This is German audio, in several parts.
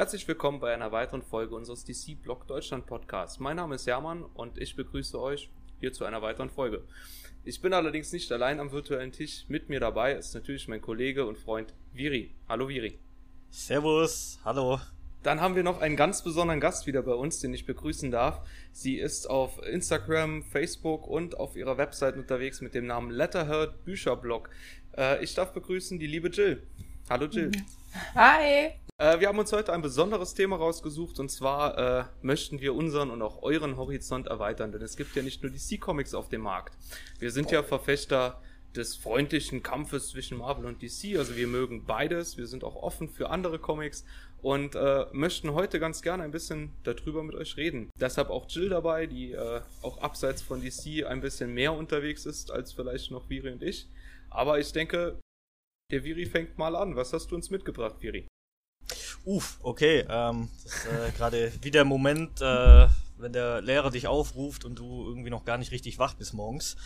Herzlich willkommen bei einer weiteren Folge unseres DC Blog Deutschland Podcasts. Mein Name ist Hermann und ich begrüße euch hier zu einer weiteren Folge. Ich bin allerdings nicht allein am virtuellen Tisch. Mit mir dabei ist natürlich mein Kollege und Freund Viri. Hallo Viri. Servus, hallo. Dann haben wir noch einen ganz besonderen Gast wieder bei uns, den ich begrüßen darf. Sie ist auf Instagram, Facebook und auf ihrer Website unterwegs mit dem Namen Letterhead Bücherblog. Äh, ich darf begrüßen die liebe Jill. Hallo Jill. Hi. Äh, wir haben uns heute ein besonderes Thema rausgesucht und zwar äh, möchten wir unseren und auch euren Horizont erweitern, denn es gibt ja nicht nur DC Comics auf dem Markt. Wir sind ja Verfechter des freundlichen Kampfes zwischen Marvel und DC, also wir mögen beides, wir sind auch offen für andere Comics und äh, möchten heute ganz gerne ein bisschen darüber mit euch reden. Deshalb auch Jill dabei, die äh, auch abseits von DC ein bisschen mehr unterwegs ist als vielleicht noch Viri und ich. Aber ich denke, der Viri fängt mal an. Was hast du uns mitgebracht, Viri? Uff, okay. Ähm, das ist äh, gerade wie der Moment, äh, wenn der Lehrer dich aufruft und du irgendwie noch gar nicht richtig wach bist morgens.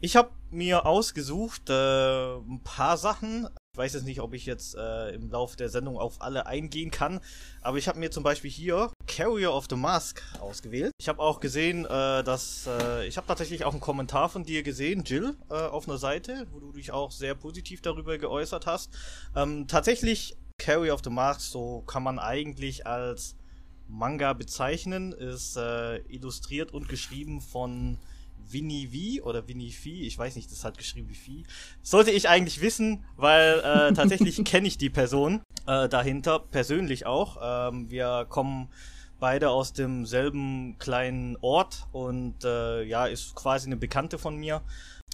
Ich habe mir ausgesucht äh, ein paar Sachen. Ich weiß jetzt nicht, ob ich jetzt äh, im Laufe der Sendung auf alle eingehen kann, aber ich habe mir zum Beispiel hier Carrier of the Mask ausgewählt. Ich habe auch gesehen, äh, dass äh, ich habe tatsächlich auch einen Kommentar von dir gesehen, Jill, äh, auf einer Seite, wo du dich auch sehr positiv darüber geäußert hast. Ähm, tatsächlich Carry of the Mask, so kann man eigentlich als Manga bezeichnen, ist äh, illustriert und geschrieben von Winnie V oder Winnie Phi, ich weiß nicht, das hat geschrieben wie Phi. Sollte ich eigentlich wissen, weil äh, tatsächlich kenne ich die Person äh, dahinter, persönlich auch. Ähm, wir kommen beide aus demselben kleinen Ort und äh, ja, ist quasi eine Bekannte von mir.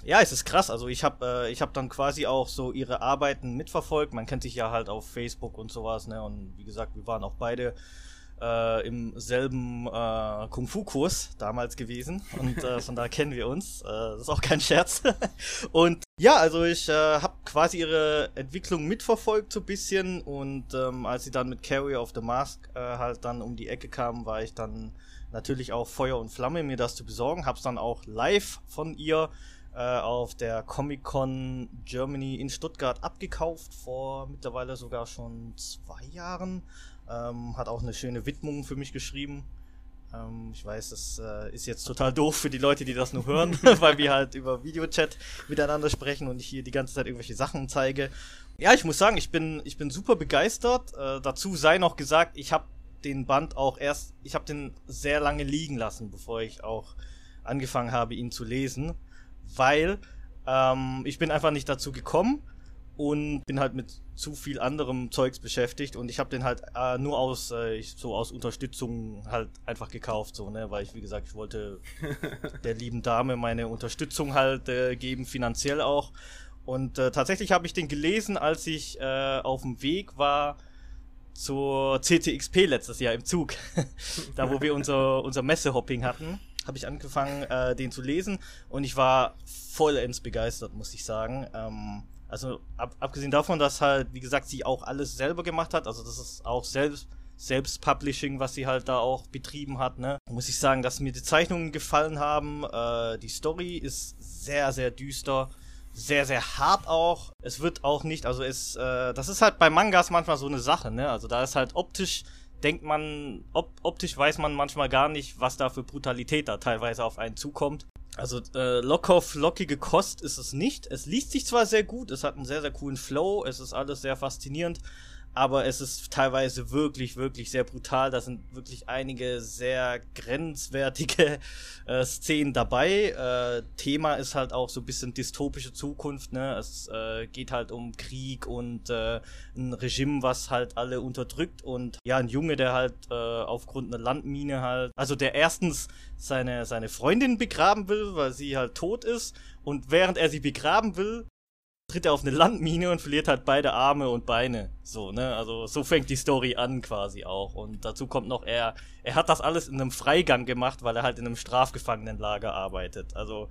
Ja, es ist krass. Also ich habe äh, ich habe dann quasi auch so ihre Arbeiten mitverfolgt. Man kennt sich ja halt auf Facebook und sowas, ne? Und wie gesagt, wir waren auch beide äh, im selben äh, Kung-Fu-Kurs damals gewesen und äh, von da kennen wir uns. Äh, das ist auch kein Scherz. und ja, also ich äh, habe quasi ihre Entwicklung mitverfolgt so bisschen und ähm, als sie dann mit Carrier of the Mask äh, halt dann um die Ecke kam, war ich dann natürlich auch Feuer und Flamme, mir das zu besorgen. Hab's dann auch live von ihr äh, auf der Comic Con Germany in Stuttgart abgekauft vor mittlerweile sogar schon zwei Jahren. Ähm, hat auch eine schöne Widmung für mich geschrieben. Ähm, ich weiß, das äh, ist jetzt total doof für die Leute, die das nur hören, weil wir halt über Videochat miteinander sprechen und ich hier die ganze Zeit irgendwelche Sachen zeige. Ja, ich muss sagen, ich bin, ich bin super begeistert. Äh, dazu sei noch gesagt, ich habe den Band auch erst, ich habe den sehr lange liegen lassen, bevor ich auch angefangen habe, ihn zu lesen, weil ähm, ich bin einfach nicht dazu gekommen und bin halt mit zu viel anderem Zeugs beschäftigt und ich habe den halt äh, nur aus äh, so aus Unterstützung halt einfach gekauft so ne weil ich wie gesagt ich wollte der lieben Dame meine Unterstützung halt äh, geben finanziell auch. Und äh, tatsächlich habe ich den gelesen als ich äh, auf dem Weg war zur CTXP letztes Jahr im Zug. Da wo wir unser unser Messehopping hatten habe ich angefangen äh, den zu lesen und ich war vollends begeistert muss ich sagen. Ähm, also ab, abgesehen davon, dass halt, wie gesagt, sie auch alles selber gemacht hat, also das ist auch selbst Selbst-Publishing, was sie halt da auch betrieben hat, ne? Muss ich sagen, dass mir die Zeichnungen gefallen haben. Äh, die Story ist sehr, sehr düster. Sehr, sehr hart auch. Es wird auch nicht, also es, äh, das ist halt bei Mangas manchmal so eine Sache, ne? Also da ist halt optisch, denkt man, op optisch weiß man manchmal gar nicht, was da für Brutalität da teilweise auf einen zukommt. Also äh, Lockhoff, lockige Kost ist es nicht. Es liest sich zwar sehr gut, es hat einen sehr, sehr coolen Flow, es ist alles sehr faszinierend, aber es ist teilweise wirklich, wirklich sehr brutal. Da sind wirklich einige sehr grenzwertige äh, Szenen dabei. Äh, Thema ist halt auch so ein bisschen dystopische Zukunft. Ne? Es äh, geht halt um Krieg und äh, ein Regime, was halt alle unterdrückt und ja, ein Junge, der halt äh, aufgrund einer Landmine halt, also der erstens seine, seine Freundin begraben will, weil sie halt tot ist und während er sie begraben will, tritt er auf eine Landmine und verliert halt beide Arme und Beine. So, ne? Also so fängt die Story an quasi auch. Und dazu kommt noch, er, er hat das alles in einem Freigang gemacht, weil er halt in einem Strafgefangenenlager arbeitet. Also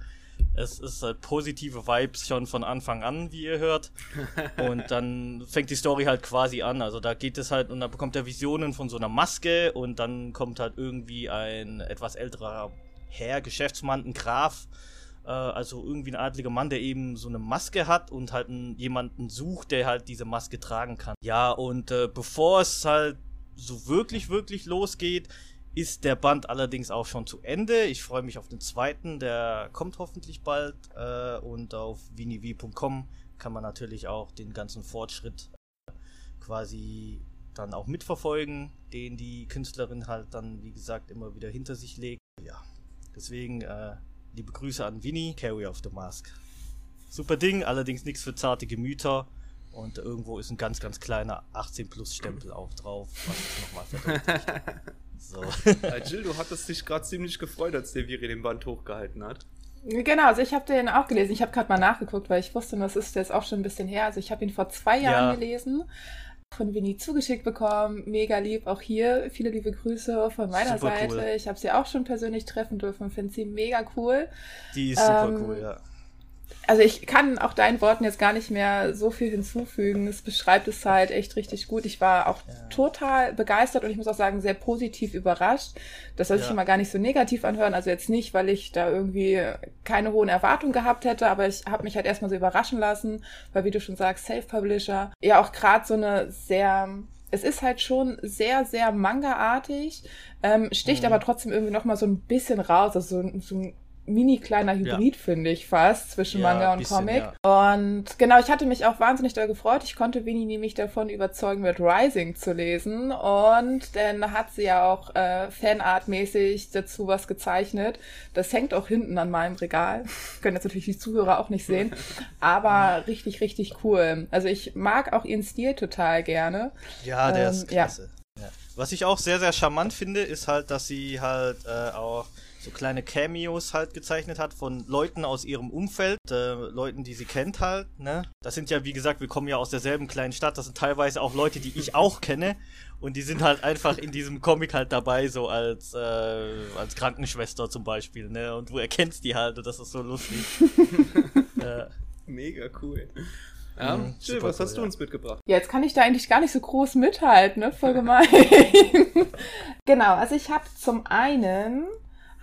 Es ist halt positive Vibes schon von Anfang an, wie ihr hört. Und dann fängt die Story halt quasi an. Also da geht es halt und dann bekommt er Visionen von so einer Maske und dann kommt halt irgendwie ein etwas älterer Herr, Geschäftsmann, ein Graf, äh, also irgendwie ein adliger Mann, der eben so eine Maske hat und halt einen, jemanden sucht, der halt diese Maske tragen kann. Ja, und äh, bevor es halt so wirklich, wirklich losgeht, ist der Band allerdings auch schon zu Ende. Ich freue mich auf den zweiten, der kommt hoffentlich bald. Äh, und auf winiv.com kann man natürlich auch den ganzen Fortschritt äh, quasi dann auch mitverfolgen, den die Künstlerin halt dann, wie gesagt, immer wieder hinter sich legt. Ja, deswegen äh, liebe Grüße an Winnie, Carry of the Mask. Super Ding, allerdings nichts für zarte Gemüter. Und irgendwo ist ein ganz, ganz kleiner 18-Plus-Stempel auch drauf, was es nochmal verdeutlicht. So. Jill, du hattest dich gerade ziemlich gefreut, als der Viri den Band hochgehalten hat. Genau, also ich habe den auch gelesen. Ich habe gerade mal nachgeguckt, weil ich wusste, das ist jetzt auch schon ein bisschen her. Also ich habe ihn vor zwei Jahren ja. gelesen, von Winnie zugeschickt bekommen. Mega lieb, auch hier. Viele liebe Grüße von meiner super Seite. Cool. Ich habe sie auch schon persönlich treffen dürfen, finde sie mega cool. Die ist super ähm, cool, ja also ich kann auch deinen Worten jetzt gar nicht mehr so viel hinzufügen. Es beschreibt es halt echt richtig gut. Ich war auch ja. total begeistert und ich muss auch sagen, sehr positiv überrascht. Das soll sich ja. immer gar nicht so negativ anhören. Also jetzt nicht, weil ich da irgendwie keine hohen Erwartungen gehabt hätte, aber ich habe mich halt erstmal so überraschen lassen, weil wie du schon sagst, Self-Publisher, ja auch gerade so eine sehr es ist halt schon sehr, sehr manga-artig, ähm, sticht mhm. aber trotzdem irgendwie noch mal so ein bisschen raus. Also so, so ein mini kleiner Hybrid, ja. finde ich fast, zwischen ja, Manga und bisschen, Comic. Ja. Und genau, ich hatte mich auch wahnsinnig doll gefreut. Ich konnte Winnie nämlich davon überzeugen, mit Rising zu lesen. Und dann hat sie ja auch äh, Fanart-mäßig dazu was gezeichnet. Das hängt auch hinten an meinem Regal. Können jetzt natürlich die Zuhörer auch nicht sehen. Aber richtig, richtig cool. Also ich mag auch ihren Stil total gerne. Ja, der ähm, ist klasse. Was ich auch sehr, sehr charmant finde, ist halt, dass sie halt äh, auch so kleine Cameos halt gezeichnet hat von Leuten aus ihrem Umfeld, äh, Leuten, die sie kennt halt, ne? Das sind ja, wie gesagt, wir kommen ja aus derselben kleinen Stadt, das sind teilweise auch Leute, die ich auch kenne und die sind halt einfach in diesem Comic halt dabei, so als, äh, als Krankenschwester zum Beispiel, ne? Und du erkennst die halt und das ist so lustig. äh, Mega cool. Ja, mhm, Jill, was cool, hast du ja. uns mitgebracht? Ja, jetzt kann ich da eigentlich gar nicht so groß mithalten, ne? Voll gemein. genau, also ich habe zum einen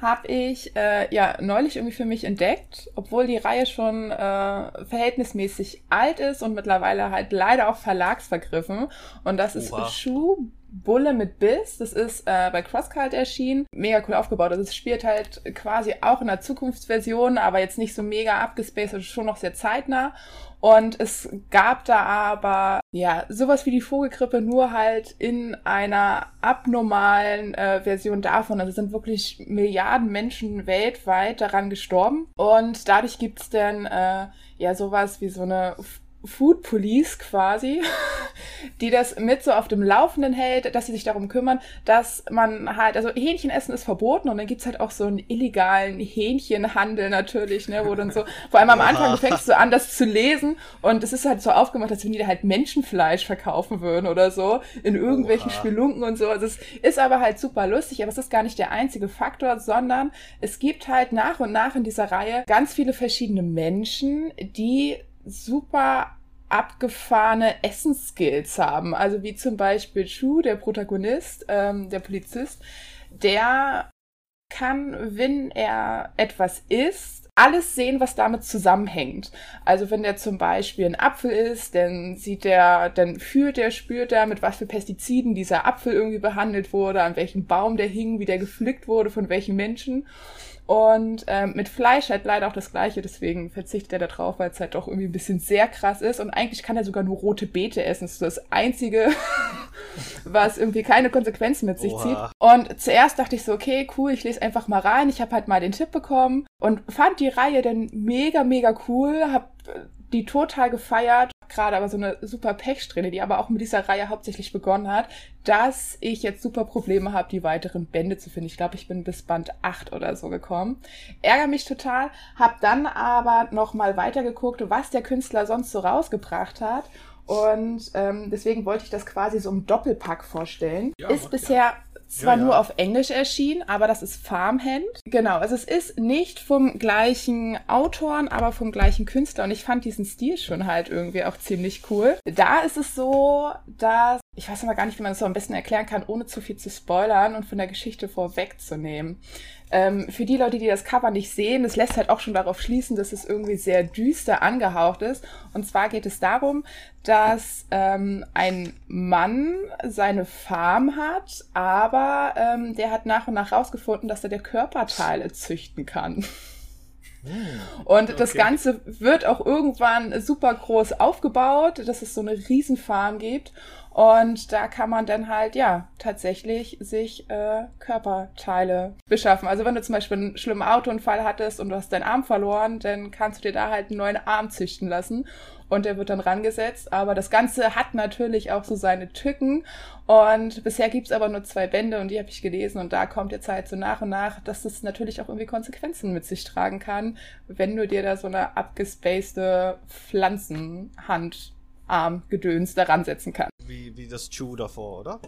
habe ich äh, ja neulich irgendwie für mich entdeckt, obwohl die Reihe schon äh, verhältnismäßig alt ist und mittlerweile halt leider auch verlagsvergriffen. Und das ist Oha. Schuh Bulle mit Biss. Das ist äh, bei CrossCult erschienen. Mega cool aufgebaut. Also es spielt halt quasi auch in der Zukunftsversion, aber jetzt nicht so mega abgespaced, also schon noch sehr zeitnah. Und es gab da aber, ja, sowas wie die Vogelgrippe, nur halt in einer abnormalen äh, Version davon. Also sind wirklich Milliarden Menschen weltweit daran gestorben. Und dadurch gibt's dann, äh, ja, sowas wie so eine Food Police quasi, die das mit so auf dem Laufenden hält, dass sie sich darum kümmern, dass man halt, also Hähnchenessen ist verboten und dann gibt's halt auch so einen illegalen Hähnchenhandel natürlich, ne, wo dann so, vor allem am Anfang, du fängst so an, das zu lesen und es ist halt so aufgemacht, als wenn die da halt Menschenfleisch verkaufen würden oder so, in irgendwelchen Oha. Spelunken und so. Also es ist aber halt super lustig, aber es ist gar nicht der einzige Faktor, sondern es gibt halt nach und nach in dieser Reihe ganz viele verschiedene Menschen, die super abgefahrene Essensskills haben. Also wie zum Beispiel Chu, der Protagonist, ähm, der Polizist, der kann, wenn er etwas isst, alles sehen, was damit zusammenhängt. Also wenn der zum Beispiel ein Apfel isst, dann sieht er, dann fühlt er, spürt er, mit was für Pestiziden dieser Apfel irgendwie behandelt wurde, an welchem Baum der hing, wie der gepflückt wurde, von welchen Menschen. Und ähm, mit Fleisch halt leider auch das gleiche, deswegen verzichtet er da drauf, weil es halt doch irgendwie ein bisschen sehr krass ist. Und eigentlich kann er sogar nur rote Beete essen. Das ist das Einzige, was irgendwie keine Konsequenzen mit sich Oha. zieht. Und zuerst dachte ich so, okay, cool, ich lese einfach mal rein. Ich habe halt mal den Tipp bekommen und fand die Reihe dann mega, mega cool. Hab die total gefeiert. Gerade aber so eine super Pechsträhne, die aber auch mit dieser Reihe hauptsächlich begonnen hat, dass ich jetzt super Probleme habe, die weiteren Bände zu finden. Ich glaube, ich bin bis Band 8 oder so gekommen. Ärger mich total, hab dann aber nochmal weitergeguckt, was der Künstler sonst so rausgebracht hat. Und ähm, deswegen wollte ich das quasi so im Doppelpack vorstellen. Ja, ist bisher zwar Ja, ja. nur auf Englisch erschienen, aber das ist Farmhand. Genau, also es ist nicht vom gleichen Autoren, aber vom gleichen Künstler. Und ich fand diesen Stil schon halt irgendwie auch ziemlich cool. Da ist es so, dass ich weiß aber gar nicht, wie man das so am besten erklären kann, ohne zu viel zu spoilern und von der Geschichte vorwegzunehmen. Ähm, für die Leute, die das Cover nicht sehen, das lässt halt auch schon darauf schließen, dass es irgendwie sehr düster angehaucht ist. Und zwar geht es darum, dass ähm, ein Mann seine Farm hat, aber ähm, der hat nach und nach rausgefunden, dass er der Körperteile züchten kann. Und das Okay. Ganze wird auch irgendwann super groß aufgebaut, dass es so eine Riesenfarm gibt. Und da kann man dann halt, ja, tatsächlich sich äh, Körperteile beschaffen. Also wenn du zum Beispiel einen schlimmen Autounfall hattest und du hast deinen Arm verloren, dann kannst du dir da halt einen neuen Arm züchten lassen. Und der wird dann rangesetzt. Aber das Ganze hat natürlich auch so seine Tücken. Und bisher gibt's aber nur zwei Bände und die habe ich gelesen. Und da kommt jetzt halt so nach und nach, dass das natürlich auch irgendwie Konsequenzen mit sich tragen kann, wenn du dir da so eine abgespacede Pflanzenhand-Arm-Gedöns daran setzen kannst. Wie, wie das Chew davor, oder?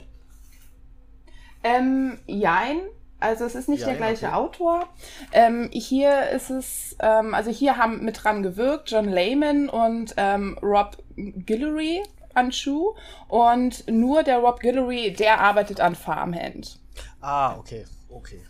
Ähm, jein. Also es ist nicht der Jein, gleiche okay. Autor. Ähm, hier ist es, ähm, also hier haben mit dran gewirkt John Layman und ähm, Rob Guillory an Schuh. Und nur der Rob Guillory, der arbeitet an Farmhand. Ah, okay, okay.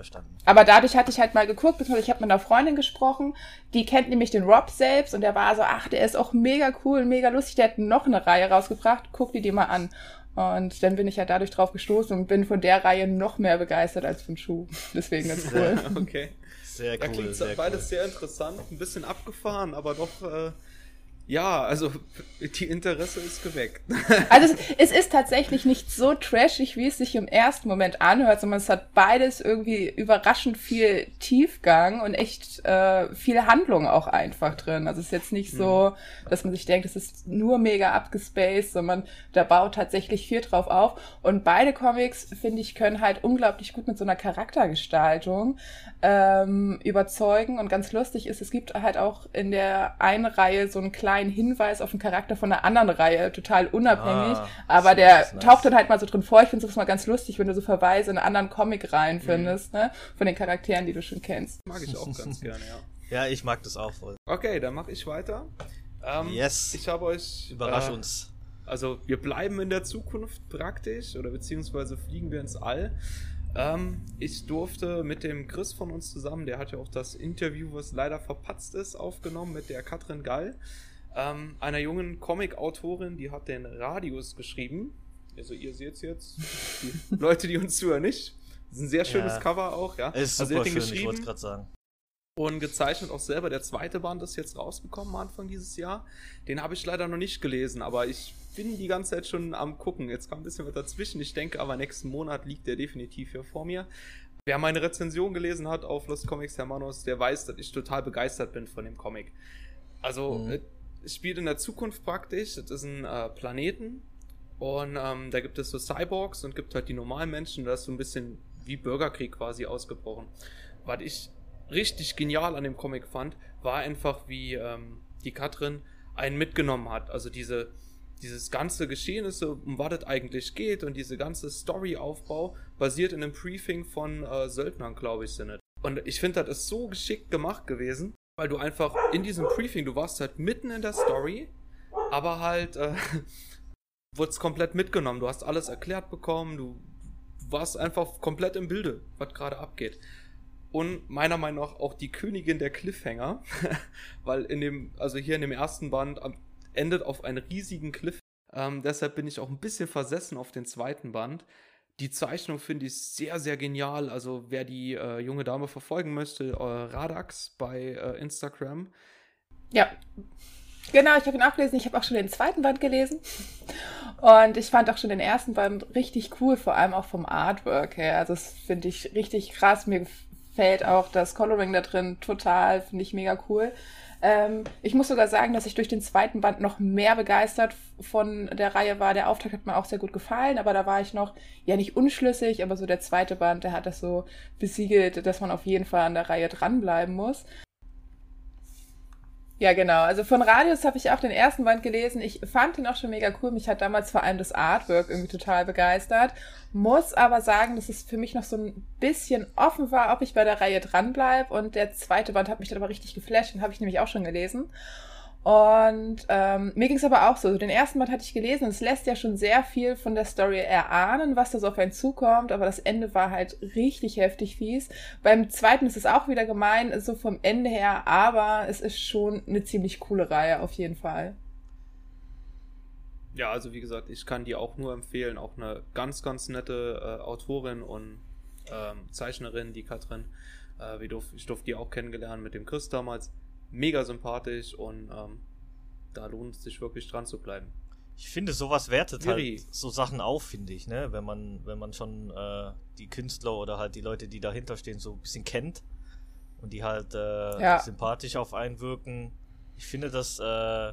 Verstanden. Aber dadurch hatte ich halt mal geguckt, beziehungsweise ich habe mit einer Freundin gesprochen, die kennt nämlich den Rob selbst und der war so, ach, der ist auch mega cool, mega lustig, der hat noch eine Reihe rausgebracht, guck die dir mal an. Und dann bin ich ja dadurch drauf gestoßen und bin von der Reihe noch mehr begeistert als von Schuh. Deswegen ganz cool. Okay. Sehr Ja, cool. klingt sehr beides cool. sehr interessant, ein bisschen abgefahren, aber doch, äh, ja, also die Interesse ist geweckt. Also es, es ist tatsächlich nicht so trashig, wie es sich im ersten Moment anhört, sondern es hat beides irgendwie überraschend viel Tiefgang und echt äh, viel Handlung auch einfach drin. Also es ist jetzt nicht so, dass man sich denkt, es ist nur mega abgespaced, sondern da baut tatsächlich viel drauf auf. Und beide Comics, finde ich, können halt unglaublich gut mit so einer Charaktergestaltung ähm, überzeugen. Und ganz lustig ist, es gibt halt auch in der einen Reihe so einen kleinen Hinweis auf den Charakter von der anderen Reihe, total unabhängig. Ah, aber der nice. taucht dann halt mal so drin vor. Ich finde es mal ganz lustig, wenn du so Verweise in anderen Comic-Reihen findest, ne? Von den Charakteren, die du schon kennst. Mag ich auch ganz gerne, ja. Ja, ich mag das auch voll. Okay, dann mache ich weiter. Ähm, Yes. Ich habe euch. Überrasch äh, uns. Also wir bleiben in der Zukunft praktisch oder beziehungsweise fliegen wir ins All. Ähm, ich durfte mit dem Chris von uns zusammen, der hat ja auch das Interview, was leider verpatzt ist, aufgenommen mit der Katrin Gall, ähm, einer jungen Comic-Autorin, die hat den Radius geschrieben. Also ihr seht jetzt, die Leute, die uns zuhören, nicht. Das ist ein sehr schönes Ja. Cover auch, ja. Ist also super schön, ich wollte geschrieben gerade sagen. und gezeichnet auch selber. Der zweite Band ist jetzt rausgekommen Anfang dieses Jahr. Den habe ich leider noch nicht gelesen, aber ich bin die ganze Zeit schon am gucken. Jetzt kam ein bisschen was dazwischen. Ich denke aber nächsten Monat liegt der definitiv hier vor mir. Wer meine Rezension gelesen hat auf Los Comics Hermanos, der weiß, dass ich total begeistert bin von dem Comic. Also, Mhm. Spielt in der Zukunft praktisch. Das ist ein äh, Planeten. Und ähm, da gibt es so Cyborgs und gibt halt die normalen Menschen. Da ist so ein bisschen wie Bürgerkrieg quasi ausgebrochen. Was ich richtig genial an dem Comic fand, war einfach, wie ähm, die Katrin einen mitgenommen hat. Also diese, dieses ganze Geschehnisse, um was es eigentlich geht und diese ganze Storyaufbau basiert in einem Briefing von äh, Söldnern, glaube ich, sind es. Und ich finde, das ist so geschickt gemacht gewesen, weil du einfach in diesem Briefing, du warst halt mitten in der Story, aber halt äh, wurdest komplett mitgenommen. Du hast alles erklärt bekommen, du warst einfach komplett im Bilde, was gerade abgeht. Und meiner Meinung nach auch die Königin der Cliffhanger, weil in dem, also hier in dem ersten Band endet auf einen riesigen Cliff. Ähm, deshalb bin ich auch ein bisschen versessen auf den zweiten Band. Die Zeichnung finde ich sehr, sehr genial. Also wer die äh, junge Dame verfolgen möchte, äh, Radax bei äh, Instagram. Ja. Genau, ich habe ihn auch gelesen. Ich habe auch schon den zweiten Band gelesen. Und ich fand auch schon den ersten Band richtig cool, vor allem auch vom Artwork her. Also das finde ich richtig krass. Mir gefällt auch das Coloring da drin total, finde ich mega cool. Ähm, ich muss sogar sagen, dass ich durch den zweiten Band noch mehr begeistert von der Reihe war. Der Auftakt hat mir auch sehr gut gefallen, aber da war ich noch, ja nicht unschlüssig, aber so der zweite Band, der hat das so besiegelt, dass man auf jeden Fall an der Reihe dranbleiben muss. Ja, genau. Also von Radius habe ich auch den ersten Band gelesen. Ich fand ihn auch schon mega cool. Mich hat damals vor allem das Artwork irgendwie total begeistert. Muss aber sagen, dass es für mich noch so ein bisschen offen war, ob ich bei der Reihe dranbleibe. Und der zweite Band hat mich dann aber richtig geflasht. Den habe ich nämlich auch schon gelesen. Und ähm, mir ging es aber auch so. Den ersten Band hatte ich gelesen es lässt ja schon sehr viel von der Story erahnen, was da so auf einen zukommt, aber das Ende war halt richtig heftig fies. Beim zweiten ist es auch wieder gemein, so vom Ende her, aber es ist schon eine ziemlich coole Reihe auf jeden Fall. Ja, also wie gesagt, ich kann die auch nur empfehlen. Auch eine ganz, ganz nette äh, Autorin und ähm, Zeichnerin, die Katrin. Äh, ich durfte die auch kennengelernt mit dem Chris damals mega sympathisch und ähm, da lohnt es sich wirklich dran zu bleiben. Ich finde, sowas wertet Viri. halt so Sachen auf, finde ich, ne? Wenn man, wenn man schon äh, die Künstler oder halt die Leute, die dahinter stehen, so ein bisschen kennt und die halt äh, ja. sympathisch auf einen wirken. Ich finde, das, äh,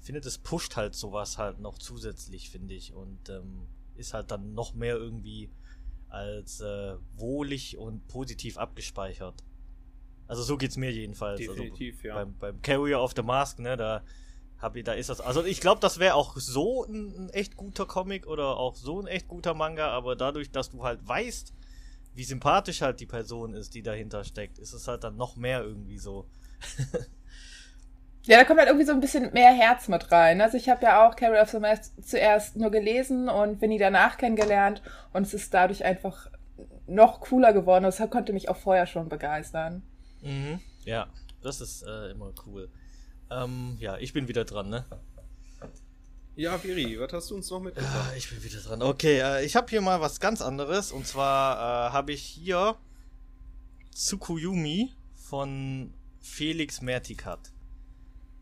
finde, das pusht halt sowas halt noch zusätzlich, finde ich. Und ähm, ist halt dann noch mehr irgendwie als äh, wohlig und positiv abgespeichert. Also so geht's mir jedenfalls. Also Definitiv, also ja. Beim, beim Carrier of the Mask, ne, da hab ich, da ist das. Also ich glaube, das wäre auch so ein, ein, echt guter Comic oder auch so ein echt guter Manga, aber dadurch, dass du halt weißt, wie sympathisch halt die Person ist, die dahinter steckt, ist es halt dann noch mehr irgendwie so. ja, da kommt halt irgendwie so ein bisschen mehr Herz mit rein. Also ich habe ja auch Carrier of the Mask zuerst nur gelesen und Winnie danach kennengelernt und es ist dadurch einfach noch cooler geworden. Das konnte mich auch vorher schon begeistern. Mhm. Ja, das ist äh, immer cool. Ähm, ja, ich bin wieder dran, ne? Ja, Viri, was hast du uns noch mitgebracht? Ja, ich bin wieder dran. Okay, äh, ich habe hier mal was ganz anderes. Und zwar äh, habe ich hier Tsukuyumi von Felix Mertikat.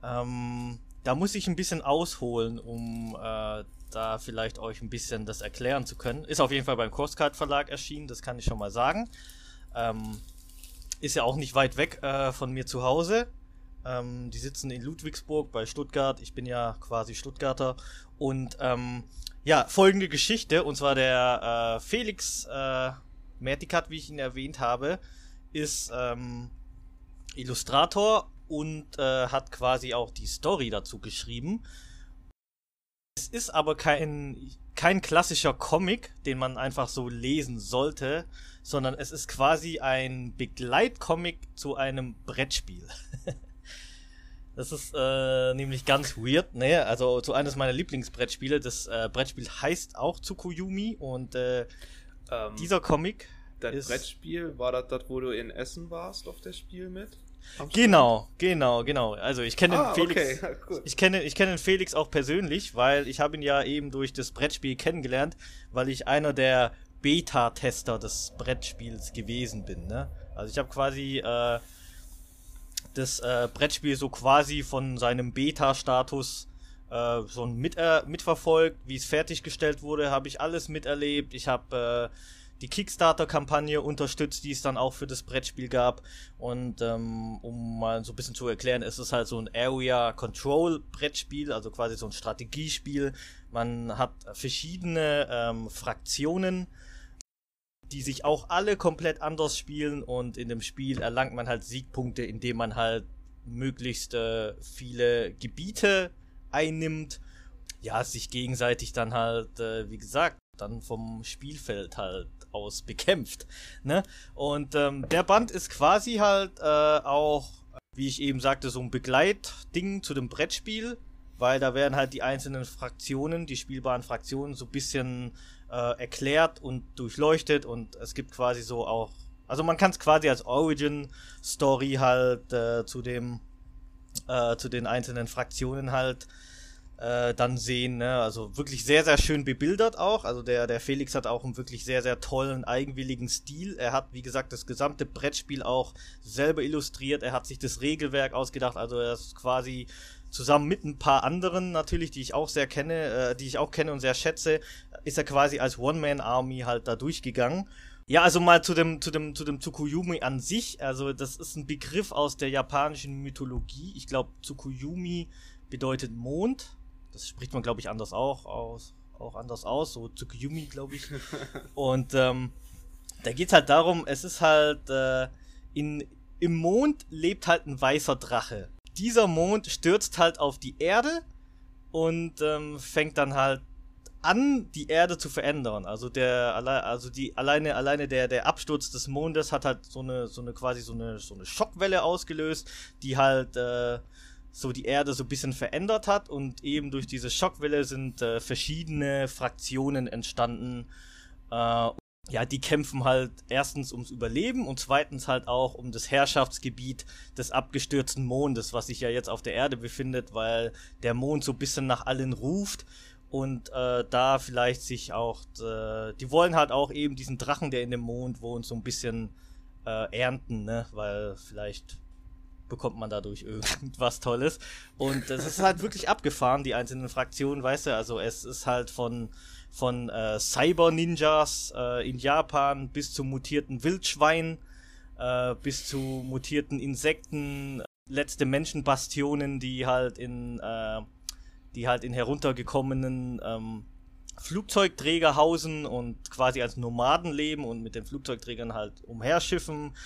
Ähm, da muss ich ein bisschen ausholen, um äh, da vielleicht euch ein bisschen das erklären zu können. Ist auf jeden Fall beim Crosscard Verlag erschienen, das kann ich schon mal sagen. Ähm, ist ja auch nicht weit weg äh, von mir zu Hause. Ähm, die sitzen in Ludwigsburg bei Stuttgart. Ich bin ja quasi Stuttgarter. Und ähm, ja, folgende Geschichte. Und zwar der äh, Felix äh, Mertikat, wie ich ihn erwähnt habe, ist ähm, Illustrator und äh, hat quasi auch die Story dazu geschrieben. Es ist aber kein, kein klassischer Comic, den man einfach so lesen sollte, sondern es ist quasi ein Begleitcomic zu einem Brettspiel. das ist äh, nämlich ganz weird, ne? Also zu eines meiner Lieblingsbrettspiele. Das äh, Brettspiel heißt auch Tsukuyomi und äh, ähm, dieser Comic. Das Brettspiel, war das das, wo du in Essen warst auf das Spiel mit? Genau, genau, genau. Also ich kenne ah, Felix. Okay. ich kenne, ich kenne den Felix auch persönlich, weil ich habe ihn ja eben durch das Brettspiel kennengelernt, weil ich einer der Beta-Tester des Brettspiels gewesen bin. Ne? Also ich habe quasi äh, das äh, Brettspiel so quasi von seinem Beta-Status äh, so mit, äh, mitverfolgt, wie es fertiggestellt wurde, habe ich alles miterlebt. Ich habe äh, die Kickstarter-Kampagne unterstützt, die es dann auch für das Brettspiel gab. Und ähm, um mal so ein bisschen zu erklären, ist es halt so ein Area Control Brettspiel, also quasi so ein Strategiespiel. Man hat verschiedene ähm, Fraktionen die sich auch alle komplett anders spielen und in dem Spiel erlangt man halt Siegpunkte, indem man halt möglichst äh, viele Gebiete einnimmt. Ja, sich gegenseitig dann halt, äh, wie gesagt, dann vom Spielfeld halt aus bekämpft. Ne? Und ähm, der Band ist quasi halt äh, auch, wie ich eben sagte, so ein Begleitding zu dem Brettspiel, weil da werden halt die einzelnen Fraktionen, die spielbaren Fraktionen, so ein bisschen äh, erklärt und durchleuchtet und es gibt quasi so auch, also man kann es quasi als Origin Story halt äh, zu dem, äh, zu den einzelnen Fraktionen halt äh, dann sehen, ne? Also wirklich sehr, sehr schön bebildert auch. Also der, der Felix hat auch einen wirklich sehr, sehr tollen, eigenwilligen Stil. Er hat, wie gesagt, das gesamte Brettspiel auch selber illustriert. Er hat sich das Regelwerk ausgedacht. Also er ist quasi zusammen mit ein paar anderen natürlich, die ich auch sehr kenne, äh, die ich auch kenne und sehr schätze, ist er quasi als One-Man-Army halt da durchgegangen. Ja, also mal zu dem, zu dem, zu dem Tsukuyumi an sich. Also, das ist ein Begriff aus der japanischen Mythologie. Ich glaube, Tsukuyumi bedeutet Mond. Das spricht man, glaube ich, anders auch aus, auch anders aus. So Tsukuyumi, glaube ich. Und ähm, da geht's halt darum, es ist halt äh, in, im Mond lebt halt ein weißer Drache dieser Mond stürzt halt auf die Erde und ähm, fängt dann halt an, die Erde zu verändern. Also der, also die alleine, alleine der, der Absturz des Mondes hat halt so eine, so eine quasi so eine, so eine Schockwelle ausgelöst, die halt äh, so die Erde so ein bisschen verändert hat und eben durch diese Schockwelle sind äh, verschiedene Fraktionen entstanden. Äh, ja, die kämpfen halt erstens ums Überleben und zweitens halt auch um das Herrschaftsgebiet des abgestürzten Mondes, was sich ja jetzt auf der Erde befindet, weil der Mond so ein bisschen nach allen ruft und äh, da vielleicht sich auch, äh, die wollen halt auch eben diesen Drachen, der in dem Mond wohnt, so ein bisschen äh, ernten, ne, weil vielleicht bekommt man dadurch irgendwas Tolles. Und das ist halt wirklich abgefahren, die einzelnen Fraktionen, weißt du, also es ist halt von von äh, Cyber-Ninjas äh, in Japan bis zu mutierten Wildschweinen, äh, bis zu mutierten Insekten, letzte Menschenbastionen, die halt in, äh, die halt in heruntergekommenen ähm, Flugzeugträger hausen und quasi als Nomaden leben und mit den Flugzeugträgern halt umherschiffen.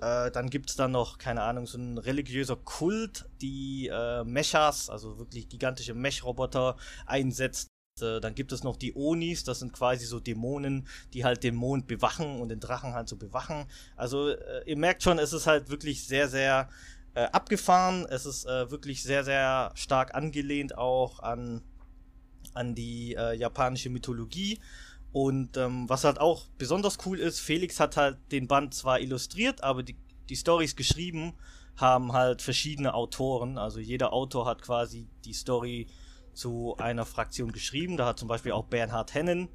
Äh, dann gibt's da noch, keine Ahnung, so ein religiöser Kult, die äh, Mechas, also wirklich gigantische Mech-Roboter einsetzt, äh, dann gibt es noch die Onis, das sind quasi so Dämonen, die halt den Mond bewachen und den Drachen halt so bewachen. Also äh, ihr merkt schon, es ist halt wirklich sehr, sehr äh, abgefahren. Es ist äh, wirklich sehr, sehr stark angelehnt auch an, an die äh, japanische Mythologie. Und ähm, was halt auch besonders cool ist, Felix hat halt den Band zwar illustriert, aber die, die Stories geschrieben haben halt verschiedene Autoren. Also jeder Autor hat quasi die Story zu einer Fraktion geschrieben. Da hat zum Beispiel auch Bernhard Hennen,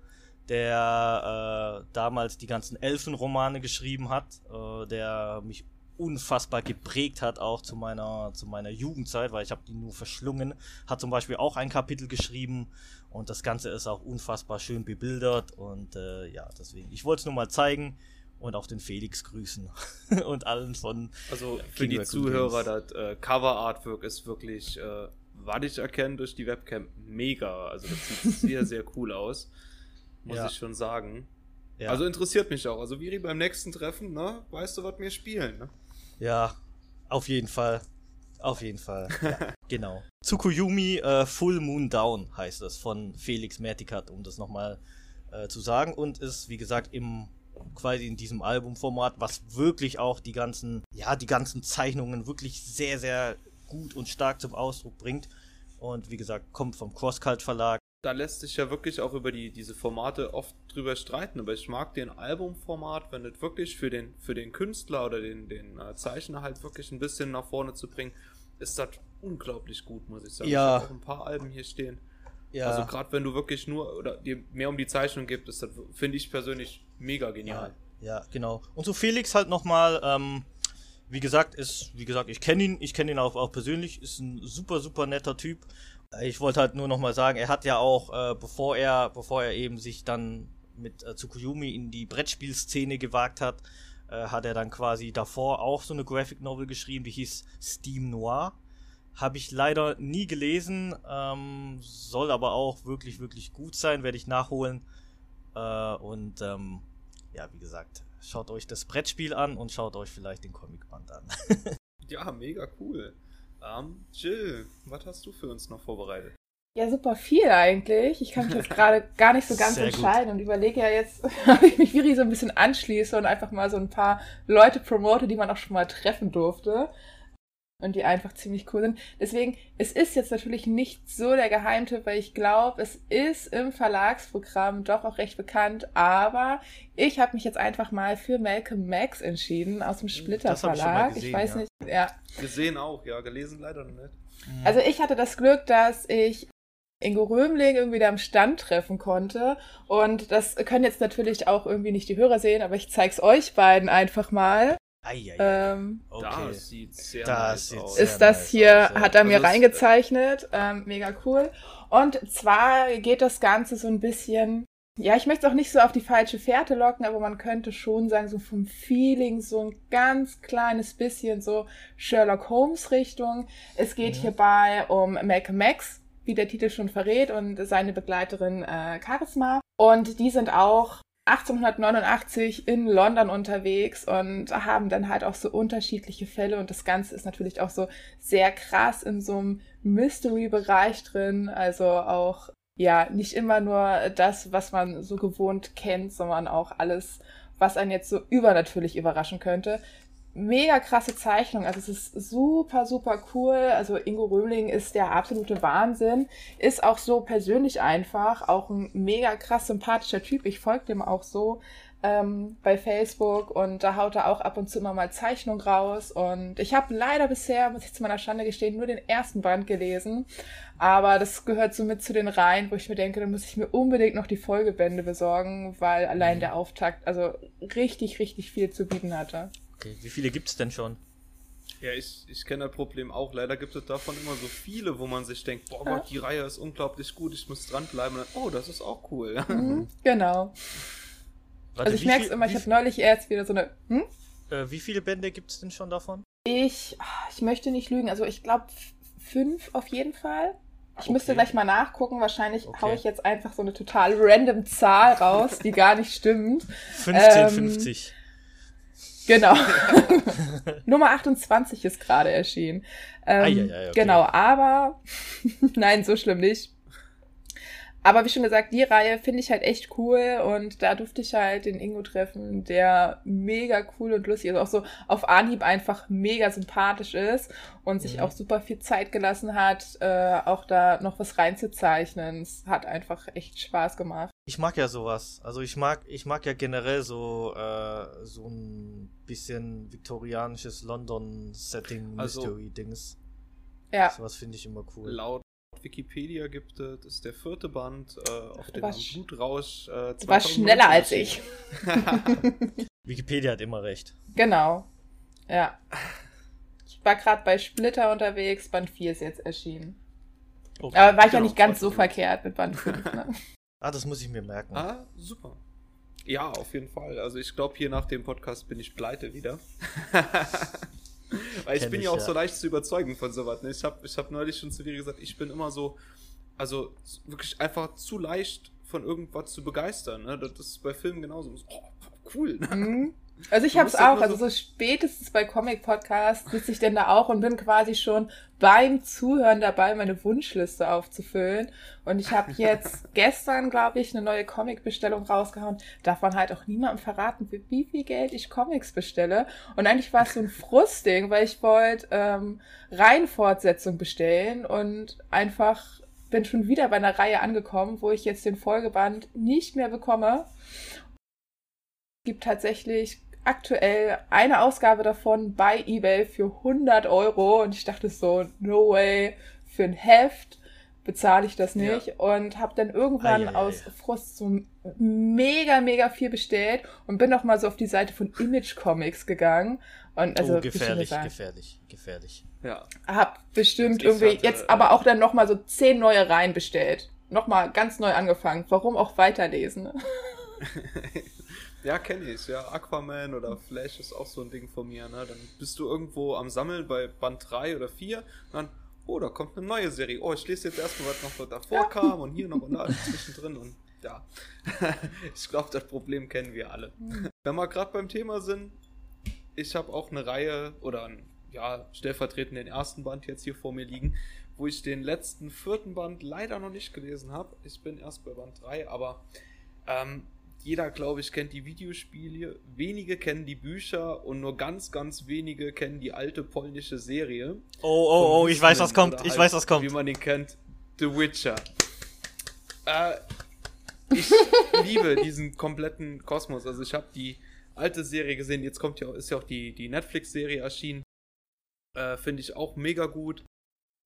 der äh, damals die ganzen Elfenromane geschrieben hat, äh, der mich unfassbar geprägt hat, auch zu meiner, zu meiner Jugendzeit, weil ich habe die nur verschlungen, hat zum Beispiel auch ein Kapitel geschrieben und das Ganze ist auch unfassbar schön bebildert und äh, ja, deswegen, ich wollte es nur mal zeigen und auch den Felix grüßen und allen von. Also für die Zuhörer, das äh, Cover Artwork ist wirklich äh, war ich erkennen durch die Webcam mega. Also das sieht sehr, sehr cool aus. Muss ja. ich schon sagen. Ja. Also interessiert mich auch. Also Viri beim nächsten Treffen, ne? Weißt du, was wir spielen, ne? Ja, auf jeden Fall. Auf jeden Fall. Ja, genau. Tsukuyomi äh, Full Moon Down heißt es von Felix Mertikat, um das nochmal äh, zu sagen. Und ist, wie gesagt, im quasi in diesem Albumformat, was wirklich auch die ganzen, ja, die ganzen Zeichnungen wirklich sehr, sehr gut und stark zum Ausdruck bringt. Und wie gesagt, kommt vom Crosscult Verlag. Da lässt sich ja wirklich auch über die, diese Formate oft drüber streiten, aber ich mag den Albumformat, wenn das wirklich für den, für den Künstler oder den, den äh, Zeichner halt wirklich ein bisschen nach vorne zu bringen, ist das unglaublich gut, muss ich sagen. Ja. Ich auch ein paar Alben hier stehen. Ja. Also gerade wenn du wirklich nur oder dir mehr um die Zeichnung gibt, ist das finde ich persönlich mega genial. Ja, ja, genau. Und so Felix halt nochmal, ähm, wie gesagt, ist, wie gesagt, ich kenne ihn, ich kenne ihn auch, auch persönlich, ist ein super, super netter Typ. Ich wollte halt nur nochmal sagen, er hat ja auch, äh, bevor er, bevor er eben sich dann mit äh, Tsukuyomi in die Brettspielszene gewagt hat, äh, hat er dann quasi davor auch so eine Graphic Novel geschrieben, die hieß Steam Noir. Habe ich leider nie gelesen, ähm, soll aber auch wirklich, wirklich gut sein, werde ich nachholen. Äh, und ähm, ja, wie gesagt, schaut euch das Brettspiel an und schaut euch vielleicht den Comicband an. ja, mega cool. Um, ähm, Jill, was hast du für uns noch vorbereitet? Ja, super viel eigentlich. Ich kann mich jetzt gerade gar nicht so ganz Sehr entscheiden gut. und überlege ja jetzt, ob ich mich Viri so ein bisschen anschließe und einfach mal so ein paar Leute promote, die man auch schon mal treffen durfte und die einfach ziemlich cool sind. Deswegen, es ist jetzt natürlich nicht so der Geheimtipp, weil ich glaube, es ist im Verlagsprogramm doch auch recht bekannt, aber ich habe mich jetzt einfach mal für Malcolm Max entschieden aus dem Splitter Verlag. Ich, gesehen, ich, weiß ja. nicht, ja. Gesehen auch, ja, gelesen leider noch nicht. Mhm. Also ich hatte das Glück, dass ich Ingo Römling irgendwie da am Stand treffen konnte. Und das können jetzt natürlich auch irgendwie nicht die Hörer sehen, aber ich zeig's euch beiden einfach mal. Eieiei. Ähm, okay. Das sieht sehr das nice aus. Ist das hier, aus, hat er mir reingezeichnet. Ähm, mega cool. Und zwar geht das Ganze so ein bisschen, ja, ich möchte es auch nicht so auf die falsche Fährte locken, aber man könnte schon sagen, so vom Feeling so ein ganz kleines bisschen so Sherlock Holmes Richtung. Es geht mhm. hierbei um Malcolm Max, wie der Titel schon verrät, und seine Begleiterin äh, Charisma. Und die sind auch 1889 in London unterwegs und haben dann halt auch so unterschiedliche Fälle. Und das Ganze ist natürlich auch so sehr krass in so einem Mystery-Bereich drin, also auch ja nicht immer nur das, was man so gewohnt kennt, sondern auch alles, was einen jetzt so übernatürlich überraschen könnte mega krasse Zeichnung. Also es ist super, super cool. Also Ingo Römling ist der absolute Wahnsinn. Ist auch so persönlich einfach. Auch ein mega krass sympathischer Typ. Ich folge dem auch so ähm, bei Facebook und da haut er auch ab und zu immer mal Zeichnung raus. Und ich habe leider bisher, muss ich zu meiner Schande gestehen, nur den ersten Band gelesen. Aber das gehört so mit zu den Reihen, wo ich mir denke, da muss ich mir unbedingt noch die Folgebände besorgen, weil allein der Auftakt also richtig, richtig viel zu bieten hatte. Okay, wie viele gibt es denn schon? Ja, ich, ich kenne das Problem auch. Leider gibt es davon immer so viele, wo man sich denkt, boah Gott, die Reihe ist unglaublich gut, ich muss dranbleiben. Und dann, oh, das ist auch cool. Mhm, genau. Warte, also ich merke es immer, ich habe neulich erst wieder so eine... Hm? Äh, wie viele Bände gibt es denn schon davon? Ich, ich möchte nicht lügen, also ich glaube fünf auf jeden Fall. Ich okay. müsste gleich mal nachgucken. Wahrscheinlich okay. haue ich jetzt einfach so eine total random Zahl raus, die gar nicht stimmt. 1550. Ähm, Genau. Nummer 28 ist gerade erschienen. Ähm, ah, ja, ja, okay. Genau, aber nein, so schlimm nicht. Aber wie schon gesagt, die Reihe finde ich halt echt cool und da durfte ich halt den Ingo treffen, der mega cool und lustig ist, auch so auf Anhieb einfach mega sympathisch ist und sich mhm. auch super viel Zeit gelassen hat, äh, auch da noch was reinzuzeichnen. Es hat einfach echt Spaß gemacht. Ich mag ja sowas. Also ich mag, ich mag ja generell so, äh, so ein bisschen viktorianisches London-Setting, also. Ja. Sowas finde ich immer cool. Laut Wikipedia gibt es, das ist der vierte Band äh, auf dem Blutrausch. Äh, du warst schneller als ich. Wikipedia hat immer recht. Genau. Ja. Ich war gerade bei Splitter unterwegs, Band 4 ist jetzt erschienen. Okay. Aber war ich genau, ja nicht ganz so verkehrt mit Band 5. Ne? ah, das muss ich mir merken. Ah, super. Ja, auf jeden Fall. Also ich glaube, hier nach dem Podcast bin ich pleite wieder. Weil ich bin ich, ja auch so leicht zu überzeugen von sowas. Ne? Ich habe ich hab neulich schon zu dir gesagt, ich bin immer so, also wirklich einfach zu leicht von irgendwas zu begeistern. Ne? Das ist bei Filmen genauso. Oh, cool. Ne? Mhm. Also ich habe es auch, also so spätestens bei Comic Podcast sitze ich denn da auch und bin quasi schon beim Zuhören dabei, meine Wunschliste aufzufüllen. Und ich habe jetzt gestern, glaube ich, eine neue Comic-Bestellung rausgehauen. Darf man halt auch niemandem verraten, für wie viel Geld ich Comics bestelle. Und eigentlich war es so ein Frustding, weil ich wollte ähm, Reihenfortsetzung bestellen und einfach bin schon wieder bei einer Reihe angekommen, wo ich jetzt den Folgeband nicht mehr bekomme gibt tatsächlich aktuell eine Ausgabe davon bei eBay für 100 Euro. Und ich dachte so, no way, für ein Heft bezahle ich das nicht. Ja. und habe dann irgendwann ja, aus Frust so mega mega viel bestellt und bin noch mal so auf die Seite von Image Comics gegangen. Und also oh, gefährlich gefährlich gefährlich. Ja. hab bestimmt irgendwie hatte, jetzt aber auch dann noch mal so zehn neue Reihen bestellt. Noch mal ganz neu angefangen. Warum auch weiterlesen Ja, kenne ich. Ja, Aquaman oder Flash ist auch so ein Ding von mir. Ne? Dann bist du irgendwo am Sammeln bei Band 3 oder 4 und dann, oh, da kommt eine neue Serie. Oh, ich lese jetzt erstmal, was noch davor ja. kam und hier noch und da zwischendrin und ja. ich glaube, das Problem kennen wir alle. Mhm. Wenn wir gerade beim Thema sind, ich habe auch eine Reihe oder ein, ja, stellvertretend den ersten Band jetzt hier vor mir liegen, wo ich den letzten vierten Band leider noch nicht gelesen habe. Ich bin erst bei Band 3, aber ähm, jeder, glaube ich, kennt die Videospiele, wenige kennen die Bücher und nur ganz, ganz wenige kennen die alte polnische Serie. Oh, oh, oh, ich weiß, was kommt, ich halt, weiß, was kommt. Wie man den kennt, The Witcher. Äh, ich liebe diesen kompletten Kosmos. Also ich habe die alte Serie gesehen, jetzt kommt ja, ist ja auch die, die Netflix-Serie erschienen. Äh, Finde ich auch mega gut.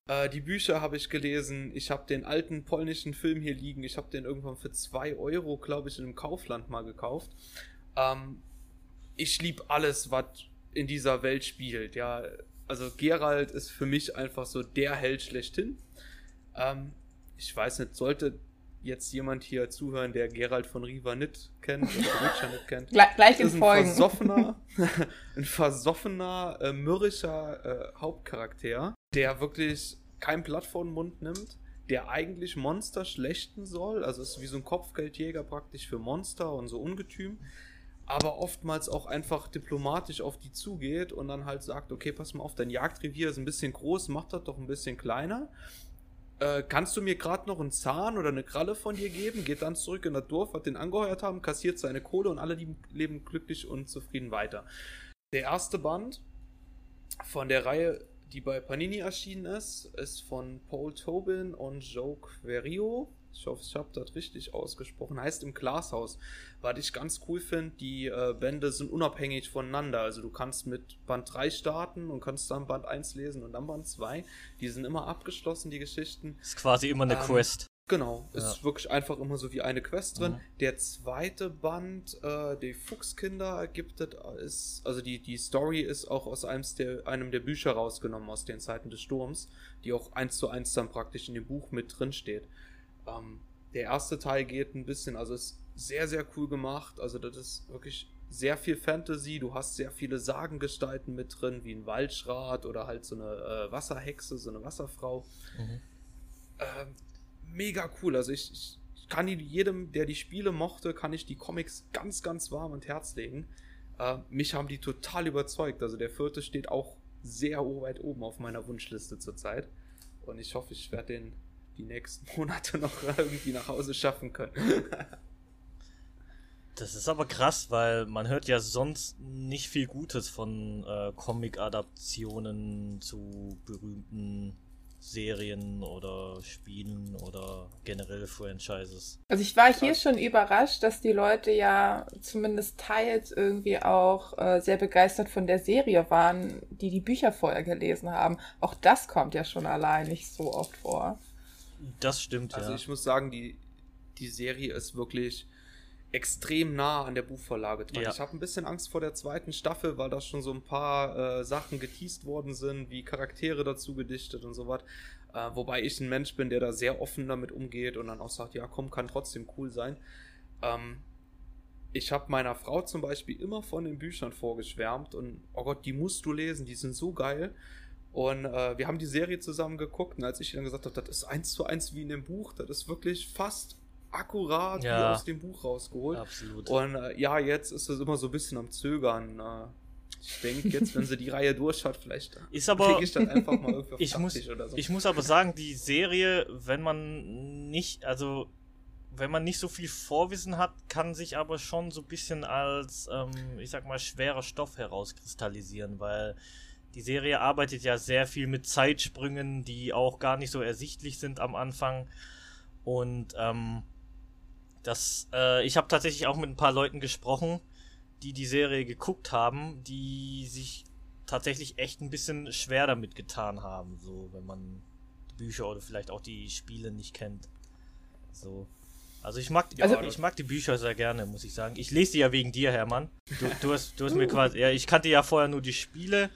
Äh, die Bücher habe ich gelesen. Ich habe den alten polnischen Film hier liegen. Ich habe den irgendwann für 2 Euro, glaube ich, in einem Kaufland mal gekauft. Ähm, ich liebe alles, was in dieser Welt spielt. Ja, also Gerald ist für mich einfach so der Held schlechthin. Ähm, ich weiß nicht, sollte jetzt jemand hier zuhören, der Gerald von Riva nicht kennt oder Witcher nicht kennt. Gleich, gleich in Folgen. Ein versoffener, ein versoffener, äh, mürrischer äh, Hauptcharakter, der wirklich kein Blatt vor den Mund nimmt, der eigentlich Monster schlechten soll. Also ist wie so ein Kopfgeldjäger praktisch für Monster und so Ungetüm. Aber oftmals auch einfach diplomatisch auf die zugeht und dann halt sagt, okay, pass mal auf, dein Jagdrevier ist ein bisschen groß, mach das doch ein bisschen kleiner. Äh, kannst du mir gerade noch einen Zahn oder eine Kralle von dir geben? Geht dann zurück in das Dorf, was den angeheuert haben, kassiert seine Kohle und alle leben glücklich und zufrieden weiter. Der erste Band von der Reihe die bei Panini erschienen ist, ist von Paul Tobin und Joe Querio. Ich hoffe, ich habe das richtig ausgesprochen. Heißt im Glashaus. Was ich ganz cool finde, die äh, Bände sind unabhängig voneinander. Also du kannst mit Band 3 starten und kannst dann Band 1 lesen und dann Band 2. Die sind immer abgeschlossen, die Geschichten. Ist quasi immer eine ähm, Quest. Genau, ja. ist wirklich einfach immer so wie eine Quest drin. Mhm. Der zweite Band, äh, die Fuchskinder gibt es, ist, also die, die Story ist auch aus einem der, einem der Bücher rausgenommen, aus den Zeiten des Sturms, die auch eins zu eins dann praktisch in dem Buch mit drin steht. Ähm, der erste Teil geht ein bisschen, also ist sehr, sehr cool gemacht. Also das ist wirklich sehr viel Fantasy. Du hast sehr viele Sagengestalten mit drin, wie ein Waldschrat oder halt so eine äh, Wasserhexe, so eine Wasserfrau. Mhm. Ähm, mega cool. Also ich, ich kann jedem, der die Spiele mochte, kann ich die Comics ganz, ganz warm und Herz legen. Äh, mich haben die total überzeugt. Also der vierte steht auch sehr weit oben auf meiner Wunschliste zurzeit. Und ich hoffe, ich werde den die nächsten Monate noch irgendwie nach Hause schaffen können. das ist aber krass, weil man hört ja sonst nicht viel Gutes von äh, Comic-Adaptionen zu berühmten Serien oder Spielen oder generell Franchises. Also ich war hier schon überrascht, dass die Leute ja zumindest teils irgendwie auch äh, sehr begeistert von der Serie waren, die die Bücher vorher gelesen haben. Auch das kommt ja schon allein nicht so oft vor. Das stimmt, also ja. Also ich muss sagen, die, die Serie ist wirklich extrem nah an der Buchvorlage dran. Ja. Ich habe ein bisschen Angst vor der zweiten Staffel, weil da schon so ein paar äh, Sachen geteased worden sind, wie Charaktere dazu gedichtet und so was. Äh, wobei ich ein Mensch bin, der da sehr offen damit umgeht und dann auch sagt, ja komm, kann trotzdem cool sein. Ähm, ich habe meiner Frau zum Beispiel immer von den Büchern vorgeschwärmt und oh Gott, die musst du lesen, die sind so geil. Und äh, wir haben die Serie zusammen geguckt und als ich dann gesagt habe, das ist eins zu eins wie in dem Buch, das ist wirklich fast akkurat ja. wie aus dem Buch rausgeholt. Absolut. Und äh, ja, jetzt ist es immer so ein bisschen am Zögern. Äh, ich denke jetzt, wenn sie die Reihe durch hat, vielleicht ist aber, ich dann einfach mal irgendwie auf ich muss, oder so. Ich muss aber sagen, die Serie, wenn man nicht, also wenn man nicht so viel Vorwissen hat, kann sich aber schon so ein bisschen als, ähm, ich sag mal, schwerer Stoff herauskristallisieren, weil die Serie arbeitet ja sehr viel mit Zeitsprüngen, die auch gar nicht so ersichtlich sind am Anfang. Und ähm, das, äh, ich habe tatsächlich auch mit ein paar Leuten gesprochen, die die Serie geguckt haben, die sich tatsächlich echt ein bisschen schwer damit getan haben, so wenn man die Bücher oder vielleicht auch die Spiele nicht kennt. So. Also ich mag, also, ich mag die Bücher sehr gerne, muss ich sagen. Ich lese die ja wegen dir, Hermann. Du, du hast, du hast mir quasi, ja, ich kannte ja vorher nur die Spiele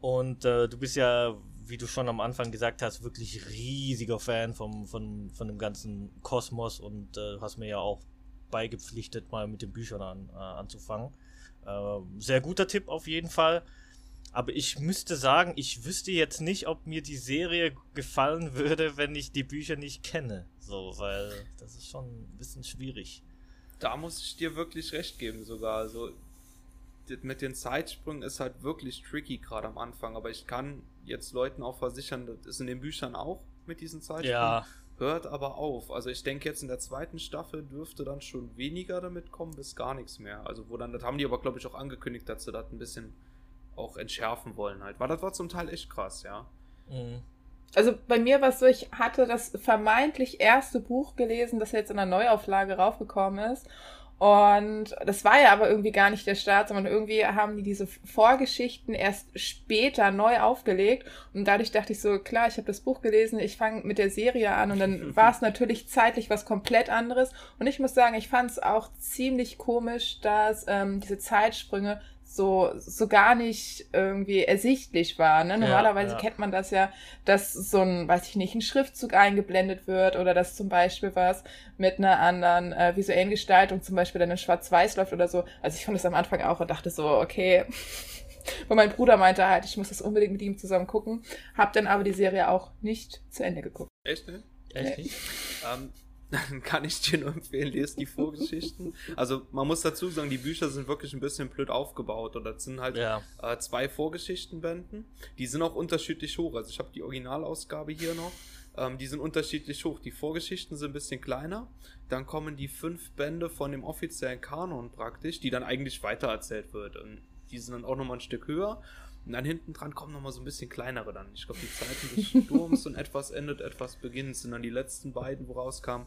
und äh, du bist ja wie du schon am Anfang gesagt hast, wirklich riesiger Fan vom, von, von dem ganzen Kosmos und äh, hast mir ja auch beigepflichtet, mal mit den Büchern an, äh, anzufangen. Äh, sehr guter Tipp auf jeden Fall. Aber ich müsste sagen, ich wüsste jetzt nicht, ob mir die Serie gefallen würde, wenn ich die Bücher nicht kenne. So, weil das ist schon ein bisschen schwierig. Da muss ich dir wirklich recht geben, sogar. Also, mit den Zeitsprüngen ist halt wirklich tricky gerade am Anfang, aber ich kann jetzt Leuten auch versichern, das ist in den Büchern auch mit diesen Zeitsprüngen. Ja. Hört aber auf. Also ich denke jetzt in der zweiten Staffel dürfte dann schon weniger damit kommen, bis gar nichts mehr. Also wo dann, das haben die aber glaube ich auch angekündigt, dass sie das ein bisschen auch entschärfen wollen halt. Weil das war zum Teil echt krass, ja. Mhm. Also bei mir war es so, ich hatte das vermeintlich erste Buch gelesen, das jetzt in der Neuauflage raufgekommen ist. Und das war ja aber irgendwie gar nicht der Start, sondern irgendwie haben die diese Vorgeschichten erst später neu aufgelegt. Und dadurch dachte ich so, klar, ich habe das Buch gelesen, ich fange mit der Serie an und dann war es natürlich zeitlich was komplett anderes. Und ich muss sagen, ich fand es auch ziemlich komisch, dass ähm, diese Zeitsprünge so, so gar nicht irgendwie ersichtlich war. Ne? Normalerweise ja, ja. kennt man das ja, dass so ein, weiß ich nicht, ein Schriftzug eingeblendet wird oder dass zum Beispiel was mit einer anderen äh, visuellen Gestaltung zum Beispiel dann in Schwarz-Weiß läuft oder so. Also ich fand das am Anfang auch und dachte so, okay. Weil mein Bruder meinte halt, ich muss das unbedingt mit ihm zusammen gucken. Hab dann aber die Serie auch nicht zu Ende geguckt. Echt, ne? Echt nicht? Ähm, dann kann ich dir nur empfehlen, lest die Vorgeschichten. Also man muss dazu sagen, die Bücher sind wirklich ein bisschen blöd aufgebaut. Oder das sind halt Ja. äh, zwei Vorgeschichtenbänden. Die sind auch unterschiedlich hoch. Also ich habe die Originalausgabe hier noch. Ähm, die sind unterschiedlich hoch. Die Vorgeschichten sind ein bisschen kleiner. Dann kommen die fünf Bände von dem offiziellen Kanon praktisch, die dann eigentlich weitererzählt wird. Und die sind dann auch nochmal ein Stück höher. Und dann hinten dran kommen nochmal so ein bisschen kleinere dann. Ich glaube, die Zeiten des Sturms und etwas endet, etwas beginnt, sind dann die letzten beiden, wo rauskam.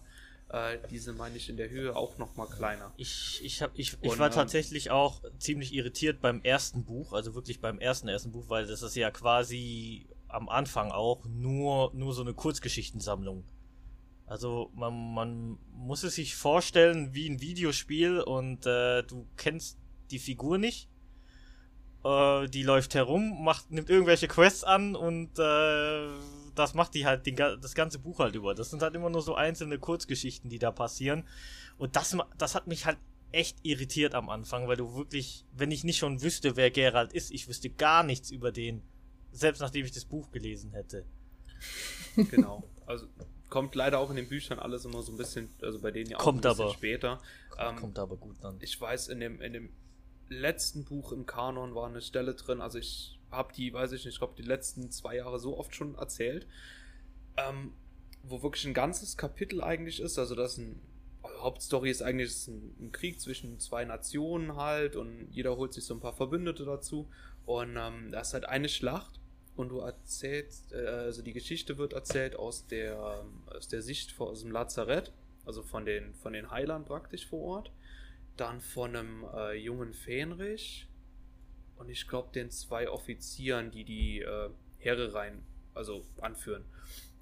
Äh, diese meine ich in der Höhe auch nochmal kleiner. Ich, ich, hab, ich, ich Und, war ähm, tatsächlich auch ziemlich irritiert beim ersten Buch, also wirklich beim ersten ersten Buch, weil das ist ja quasi am Anfang auch nur, nur so eine Kurzgeschichtensammlung. Also man, man muss es sich vorstellen wie ein Videospiel und äh, du kennst die Figur nicht. Äh, die läuft herum, macht, nimmt irgendwelche Quests an und äh, das macht die halt den, das ganze Buch halt über. Das sind halt immer nur so einzelne Kurzgeschichten, die da passieren. Und das, das hat mich halt echt irritiert am Anfang, weil du wirklich, wenn ich nicht schon wüsste, wer Geralt ist, ich wüsste gar nichts über den, selbst nachdem ich das Buch gelesen hätte. Genau. Also kommt leider auch in den Büchern alles immer so ein bisschen, also bei denen ja auch Kommt ein bisschen aber. später. Ähm, Kommt aber gut dann. ich weiß, in dem, in dem letzten Buch im Kanon war eine Stelle drin, also ich habe die, weiß ich nicht, ich glaube, die letzten zwei Jahre so oft schon erzählt, ähm, wo wirklich ein ganzes Kapitel eigentlich ist, also das ein also Hauptstory ist eigentlich ein, ein Krieg zwischen zwei Nationen halt und jeder holt sich so ein paar Verbündete dazu. Und ähm, da ist halt eine Schlacht und du erzählst, äh, also die Geschichte wird erzählt aus der, aus der Sicht von, aus dem Lazarett, also von den, von den Heilern praktisch vor Ort. Dann von einem äh, jungen Fähnrich und ich glaube den zwei Offizieren, die die äh, Heere rein, also anführen.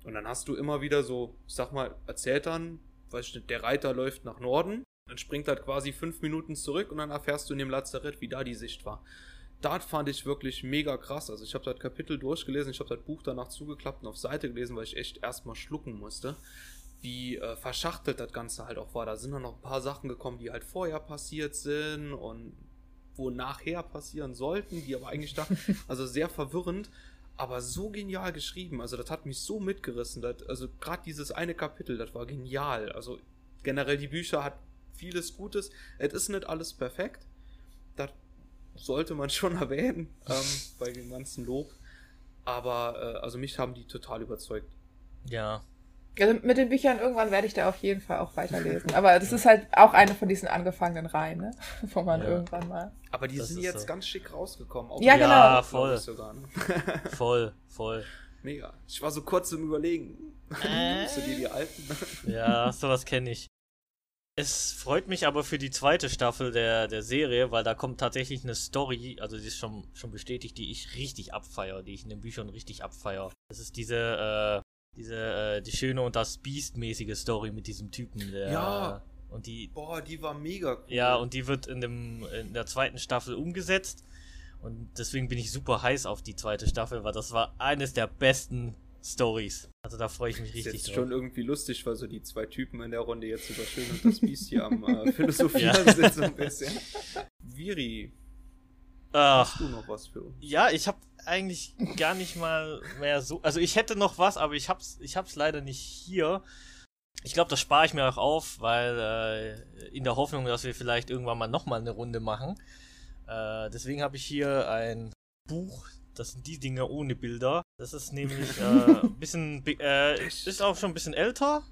Und dann hast du immer wieder so, ich sag mal, erzählt dann, weiß ich nicht, der Reiter läuft nach Norden, dann springt halt quasi fünf Minuten zurück und dann erfährst du in dem Lazarett, wie da die Sicht war. Das fand ich wirklich mega krass. Also ich habe das Kapitel durchgelesen, ich habe das Buch danach zugeklappt und auf Seite gelesen, weil ich echt erstmal schlucken musste wie äh, verschachtelt das Ganze halt auch war. Da sind dann noch ein paar Sachen gekommen, die halt vorher passiert sind und wo nachher passieren sollten, die aber eigentlich da, also sehr verwirrend, aber so genial geschrieben. Also das hat mich so mitgerissen. Das, also gerade dieses eine Kapitel, das war genial. Also generell die Bücher hat vieles Gutes. Es ist nicht alles perfekt. Das sollte man schon erwähnen ähm, bei dem ganzen Lob. Aber äh, also mich haben die total überzeugt. Ja. Also mit den Büchern irgendwann werde ich da auf jeden Fall auch weiterlesen. Aber das ist halt auch eine von diesen angefangenen Reihen, ne? Wo man Ja. irgendwann mal. Aber die Das sind jetzt so. ganz schick rausgekommen. Auch Ja, genau. Ja, voll. Sogar, ne? Voll, voll. Mega. Ich war so kurz im Überlegen. Äh? Nimmst du dir die alten? Ja, sowas kenne ich. Es freut mich aber für die zweite Staffel der, der Serie, weil da kommt tatsächlich eine Story, also die ist schon, schon bestätigt, die ich richtig abfeier, die ich in den Büchern richtig abfeier. Das ist diese, äh, diese, äh, die schöne und das Biest-mäßige Story mit diesem Typen, der. Ja. Und die, Boah, die war mega cool. ja, und die wird in, dem, in der zweiten Staffel umgesetzt. Und deswegen bin ich super heiß auf die zweite Staffel, weil das war eines der besten Stories. Also da freue ich mich ist richtig jetzt drauf. schon irgendwie lustig, weil so die zwei Typen in der Runde jetzt über Schön und das Biest hier am äh, Philosophieren Ja. sind so ein bisschen. Viri, Ach, hast du noch was für uns? Ja, ich habe eigentlich gar nicht mal mehr so. Also ich hätte noch was, aber ich hab's, ich hab's leider nicht hier. Ich glaube, das spare ich mir auch auf, weil äh, in der Hoffnung, dass wir vielleicht irgendwann mal nochmal eine Runde machen. Äh, deswegen habe ich hier ein Buch. Das sind die Dinge ohne Bilder. Das ist nämlich äh, ein bisschen, äh, ist auch schon ein bisschen älter.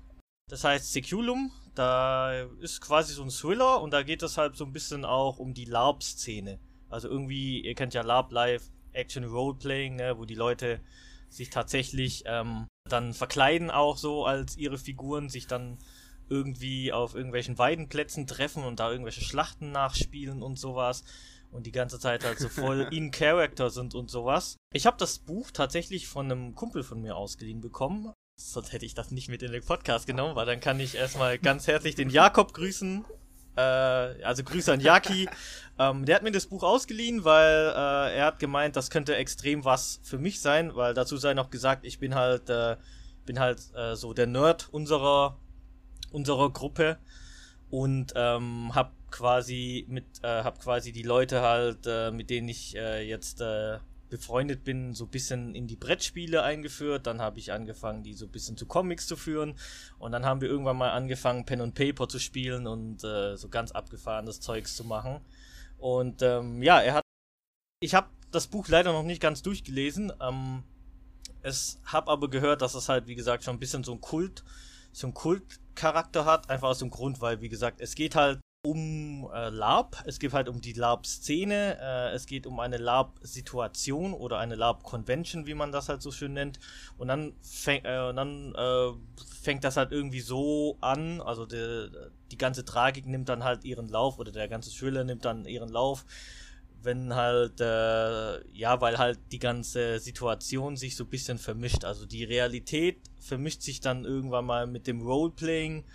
Das heißt Seculum. Da ist quasi so ein Thriller und da geht es halt so ein bisschen auch um die LARP-Szene. Also irgendwie, ihr kennt ja LARP Live Action Roleplaying, ne, wo die Leute sich tatsächlich ähm, dann verkleiden auch so als ihre Figuren, sich dann irgendwie auf irgendwelchen Weidenplätzen treffen und da irgendwelche Schlachten nachspielen und sowas und die ganze Zeit halt so voll in Character sind und sowas. Ich habe das Buch tatsächlich von einem Kumpel von mir ausgeliehen bekommen. Sonst hätte ich das nicht mit in den Podcast genommen, weil dann kann ich erstmal ganz herzlich den Jakob grüßen. Äh, also Grüße an Jaki. ähm, der hat mir das Buch ausgeliehen, weil äh, er hat gemeint, das könnte extrem was für mich sein, weil dazu sei noch gesagt, ich bin halt, äh, bin halt äh, so der Nerd unserer, unserer Gruppe und ähm, hab quasi mit, äh, hab quasi die Leute halt, äh, mit denen ich äh, jetzt äh, befreundet bin, so ein bisschen in die Brettspiele eingeführt. Dann habe ich angefangen, die so ein bisschen zu Comics zu führen. Und dann haben wir irgendwann mal angefangen, Pen und Paper zu spielen und äh, so ganz abgefahrenes Zeugs zu machen. Und ähm, ja, er hat. Ich habe das Buch leider noch nicht ganz durchgelesen. Ähm, es habe aber gehört, dass es halt, wie gesagt, schon ein bisschen so ein Kult, so ein Kultcharakter hat. Einfach aus dem Grund, weil, wie gesagt, es geht halt um äh, LARP, es geht halt um die LARP-Szene, äh, es geht um eine LARP-Situation oder eine LARP-Convention, wie man das halt so schön nennt. Und dann, fäng, äh, dann äh, fängt das halt irgendwie so an, also die, die ganze Tragik nimmt dann halt ihren Lauf oder der ganze Thriller nimmt dann ihren Lauf, wenn halt, äh, ja, weil halt die ganze Situation sich so ein bisschen vermischt. Also die Realität vermischt sich dann irgendwann mal mit dem Roleplaying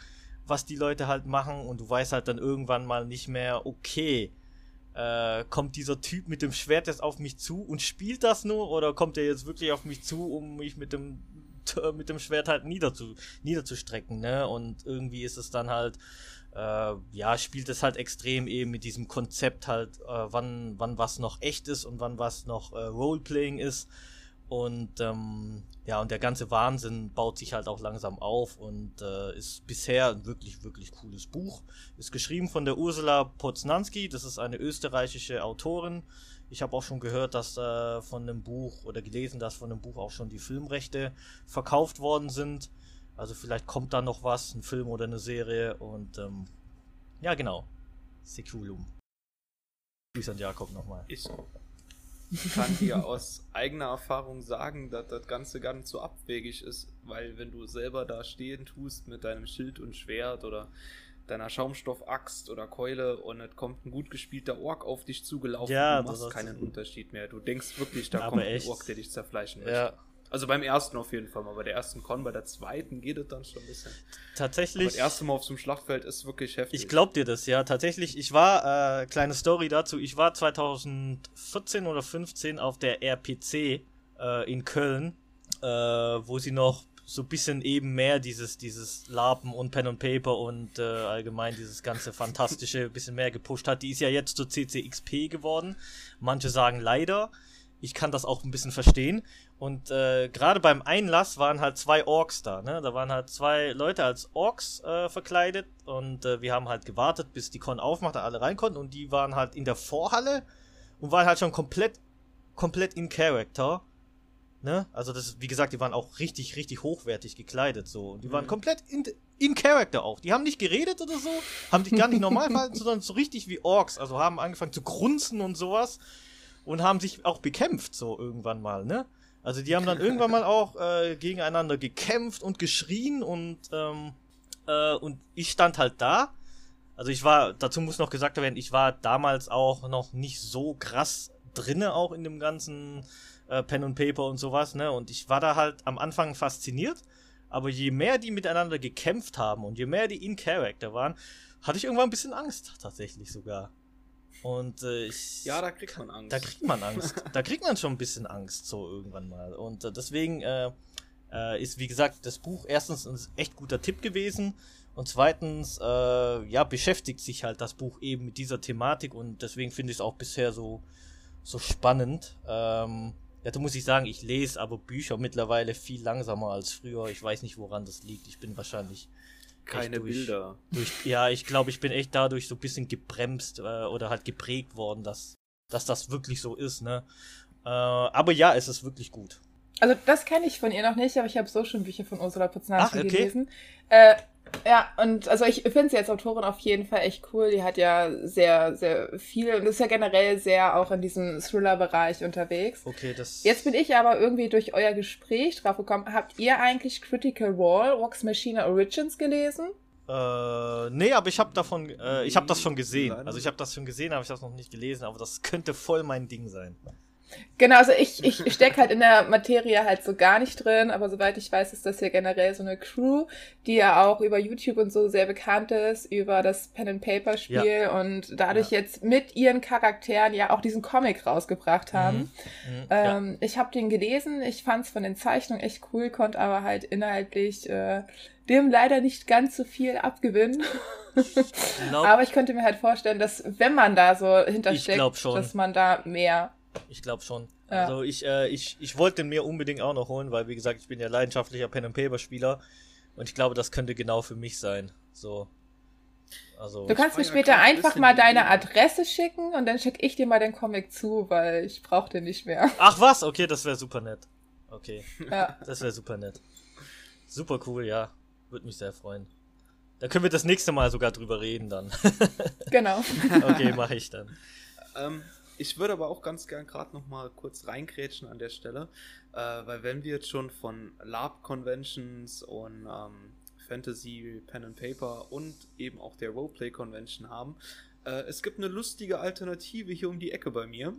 was die Leute halt machen und du weißt halt dann irgendwann mal nicht mehr, okay, äh, kommt dieser Typ mit dem Schwert jetzt auf mich zu und spielt das nur oder kommt er jetzt wirklich auf mich zu, um mich mit dem mit dem Schwert halt niederzu, niederzustrecken, ne? Und irgendwie ist es dann halt, äh, ja, spielt es halt extrem eben mit diesem Konzept halt, äh, wann, wann was noch echt ist und wann was noch äh, Roleplaying ist. Und ähm, ja, und der ganze Wahnsinn baut sich halt auch langsam auf und äh, ist bisher ein wirklich, wirklich cooles Buch. Ist geschrieben von der Ursula Poznanski, das ist eine österreichische Autorin. Ich habe auch schon gehört, dass äh, von dem Buch oder gelesen, dass von dem Buch auch schon die Filmrechte verkauft worden sind. Also vielleicht kommt da noch was, ein Film oder eine Serie und ähm, ja genau. Seculum. Grüß an Jakob nochmal. Ich kann dir aus eigener Erfahrung sagen, dass das Ganze gar nicht so abwegig ist, weil wenn du selber da stehen tust mit deinem Schild und Schwert oder deiner Schaumstoffaxt oder Keule und es kommt ein gut gespielter Ork auf dich zugelaufen, ja, du machst keinen Unterschied mehr. Du denkst wirklich, da kommt echt. ein Ork, der dich zerfleischen möchte. Ja, Also beim ersten auf jeden Fall mal, bei der ersten Con, bei der zweiten geht es dann schon ein bisschen. Aber tatsächlich. das erste Mal auf so einem Schlachtfeld ist wirklich heftig. Ich glaub dir das, ja. Tatsächlich, ich war, äh, kleine Story dazu, ich war 2014 oder 15 auf der RPC äh, in Köln, äh, wo sie noch so ein bisschen eben mehr dieses, dieses Lapen und Pen und Paper und äh, allgemein dieses ganze Fantastische ein bisschen mehr gepusht hat. Die ist ja jetzt zur CCXP geworden. Manche sagen leider. Ich kann das auch ein bisschen verstehen. Und äh, gerade beim Einlass waren halt zwei Orks da. Ne? Da waren halt zwei Leute als Orks äh, verkleidet und äh, wir haben halt gewartet, bis die Con aufmacht, da alle rein konnten. Und die waren halt in der Vorhalle und waren halt schon komplett, komplett in Character. Ne? Also das, wie gesagt, die waren auch richtig, richtig hochwertig gekleidet so. Und die waren Mhm. komplett in, in Character auch. Die haben nicht geredet oder so, haben sich gar nicht normal verhalten, sondern so richtig wie Orks. Also haben angefangen zu grunzen und sowas und haben sich auch bekämpft so irgendwann mal, ne? Also die haben dann irgendwann mal auch äh, gegeneinander gekämpft und geschrien und ähm, äh, und ich stand halt da. Also ich war, dazu muss noch gesagt werden, ich war damals auch noch nicht so krass drinne auch in dem ganzen äh, Pen und Paper und sowas, ne? Und ich war da halt am Anfang fasziniert, aber je mehr die miteinander gekämpft haben und je mehr die in Character waren, hatte ich irgendwann ein bisschen Angst tatsächlich sogar. Und äh, ich Ja, da kriegt man Angst. da kriegt man Angst. da kriegt man schon ein bisschen Angst, so irgendwann mal. Und äh, deswegen äh, äh, ist, wie gesagt, das Buch erstens ein echt guter Tipp gewesen. Und zweitens, äh, ja, beschäftigt sich halt das Buch eben mit dieser Thematik und deswegen finde ich es auch bisher so, so spannend. Ähm, ja, da muss ich sagen, ich lese aber Bücher mittlerweile viel langsamer als früher. Ich weiß nicht, woran das liegt. Ich bin wahrscheinlich Keine durch- Bilder. durch, ja, ich glaube, ich bin echt dadurch so ein bisschen gebremst äh, oder halt geprägt worden, dass, dass das wirklich so ist, ne? Äh, aber ja, es ist wirklich gut. Also das kenne ich von ihr noch nicht, aber ich habe so schon Bücher von Ursula Poznanski Ach, okay. gelesen. Äh, ja, und also ich finde sie als Autorin auf jeden Fall echt cool. Die hat ja sehr, sehr viel und ist ja generell sehr auch in diesem Thriller-Bereich unterwegs. Okay, das. Jetzt bin ich aber irgendwie durch euer Gespräch drauf gekommen. Habt ihr eigentlich Critical Role, Vox Machina Origins gelesen? Äh, nee, aber ich habe davon, äh, ich habe das schon gesehen. Also ich habe das schon gesehen, aber ich habe es noch nicht gelesen. Aber das könnte voll mein Ding sein. Genau, also ich, ich stecke halt in der Materie halt so gar nicht drin, aber soweit ich weiß, ist das ja generell so eine Crew, die ja auch über YouTube und so sehr bekannt ist, über das Pen and Paper Spiel und dadurch jetzt mit ihren Charakteren ja auch diesen Comic rausgebracht haben. Mhm, ja. Ähm, Ich habe den gelesen, ich fand es von den Zeichnungen echt cool, konnte aber halt inhaltlich äh, dem leider nicht ganz so viel abgewinnen. glaub, aber ich könnte mir halt vorstellen, dass wenn man da so Ich hintersteckt, dass man da mehr ich glaube schon. Ja. Also ich, äh, ich, ich wollte den mir unbedingt auch noch holen, weil wie gesagt, ich bin ja leidenschaftlicher Pen and Paper Spieler und ich glaube, das könnte genau für mich sein. So. Also, du kannst mir später ja einfach mal deine Adresse schicken und dann schicke ich dir mal den Comic zu, weil ich brauche den nicht mehr. Ach was, okay, das wäre super nett. Okay. Ja. Das wäre super nett. Super cool, ja. Würde mich sehr freuen. Da können wir das nächste Mal sogar drüber reden dann. genau. okay, mache ich dann. Ähm, ich würde aber auch ganz gern gerade noch mal kurz reingrätschen an der Stelle, äh, weil wenn wir jetzt schon von LARP-Conventions und ähm, Fantasy, Pen and Paper und eben auch der Roleplay Convention haben, äh, es gibt eine lustige Alternative hier um die Ecke bei mir.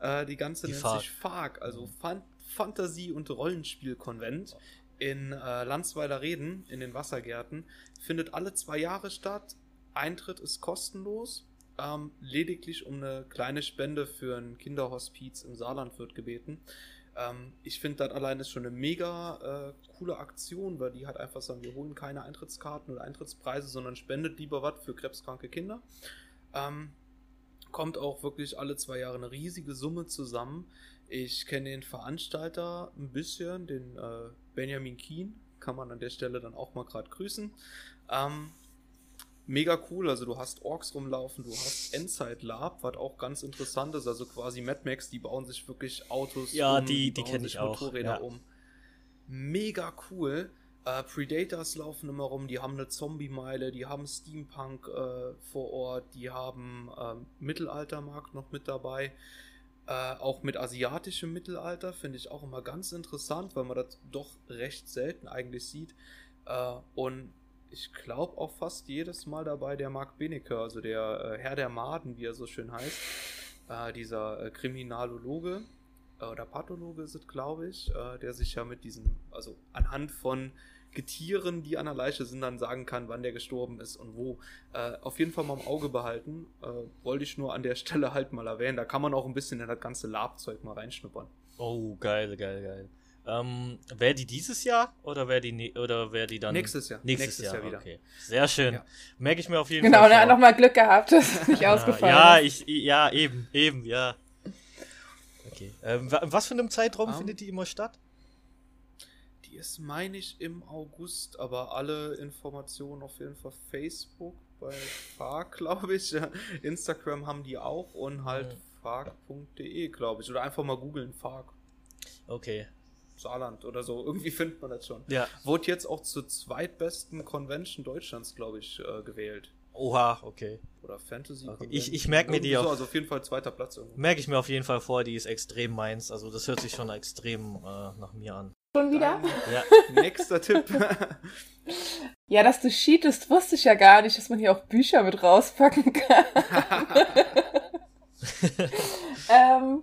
Äh, die ganze die nennt Fark. sich FARC, also Fan Fantasie- und Rollenspiel-Konvent in äh, Landsweiler Reden in den Wassergärten. Findet alle zwei Jahre statt. Eintritt ist kostenlos. Ähm, lediglich um eine kleine Spende für ein Kinderhospiz im Saarland wird gebeten. Ähm, ich finde das allein ist schon eine mega äh, coole Aktion, weil die hat einfach sagen, wir holen keine Eintrittskarten oder Eintrittspreise, sondern spendet lieber was für krebskranke Kinder. Ähm, kommt auch wirklich alle zwei Jahre eine riesige Summe zusammen. Ich kenne den Veranstalter ein bisschen, den äh, Benjamin Keen, kann man an der Stelle dann auch mal gerade grüßen. Ähm, mega cool. Also du hast Orks rumlaufen, du hast Endzeit Lab, was auch ganz interessant ist. Also quasi Mad Max, die bauen sich wirklich Autos ja, um, die, die, die kenne ich auch. Motorräder ja. um. Mega cool. Äh, Predators laufen immer rum, die haben eine Zombie-Meile, die haben Steampunk äh, vor Ort, die haben äh, Mittelaltermarkt noch mit dabei. Äh, auch mit asiatischem Mittelalter finde ich auch immer ganz interessant, weil man das doch recht selten eigentlich sieht. Äh, und ich glaube, auch fast jedes Mal dabei der Mark Benecke, also der äh, Herr der Maden, wie er so schön heißt. Äh, dieser äh, Kriminalologe äh, oder Pathologe ist es, glaube ich, äh, der sich ja mit diesen, also anhand von Getieren, die an der Leiche sind, dann sagen kann, wann der gestorben ist und wo. Äh, auf jeden Fall mal im Auge behalten. wollte ich nur an der Stelle halt mal erwähnen. Da kann man auch ein bisschen in das ganze Labzeug mal reinschnuppern. Oh, geil, geil, geil. Ähm, wäre die dieses Jahr oder wäre die oder wäre die dann nächstes Jahr? Nächstes, nächstes Jahr, Jahr, wieder. Okay. Sehr schön. Ja. Merke ich mir auf jeden genau, Fall. Genau, er hat nochmal Glück gehabt, dass es nicht ausgefallen ja. Ich, ja, eben, eben, ja. Okay. Ähm, was für einem Zeitraum um, findet die immer statt? Die ist, meine ich, im August, aber alle Informationen auf jeden Fall Facebook bei FARC, glaube ich. Instagram haben die auch und halt ja. fark.de, glaube ich. Oder einfach mal googeln, FARC. Okay, Saarland oder so. Irgendwie findet man das schon. Ja. Wurde jetzt auch zur zweitbesten Convention Deutschlands, glaube ich, äh, gewählt. Oha, okay. Oder Fantasy. Okay. Ich, ich merke mir die auch. also auf jeden Fall zweiter Platz. Merke ich mir auf jeden Fall vor, die ist extrem meins. Also das hört sich schon extrem äh, nach mir an. Schon wieder? ja. Nächster Tipp. ja, dass du cheatest, wusste ich ja gar nicht, dass man hier auch Bücher mit rauspacken kann. ähm,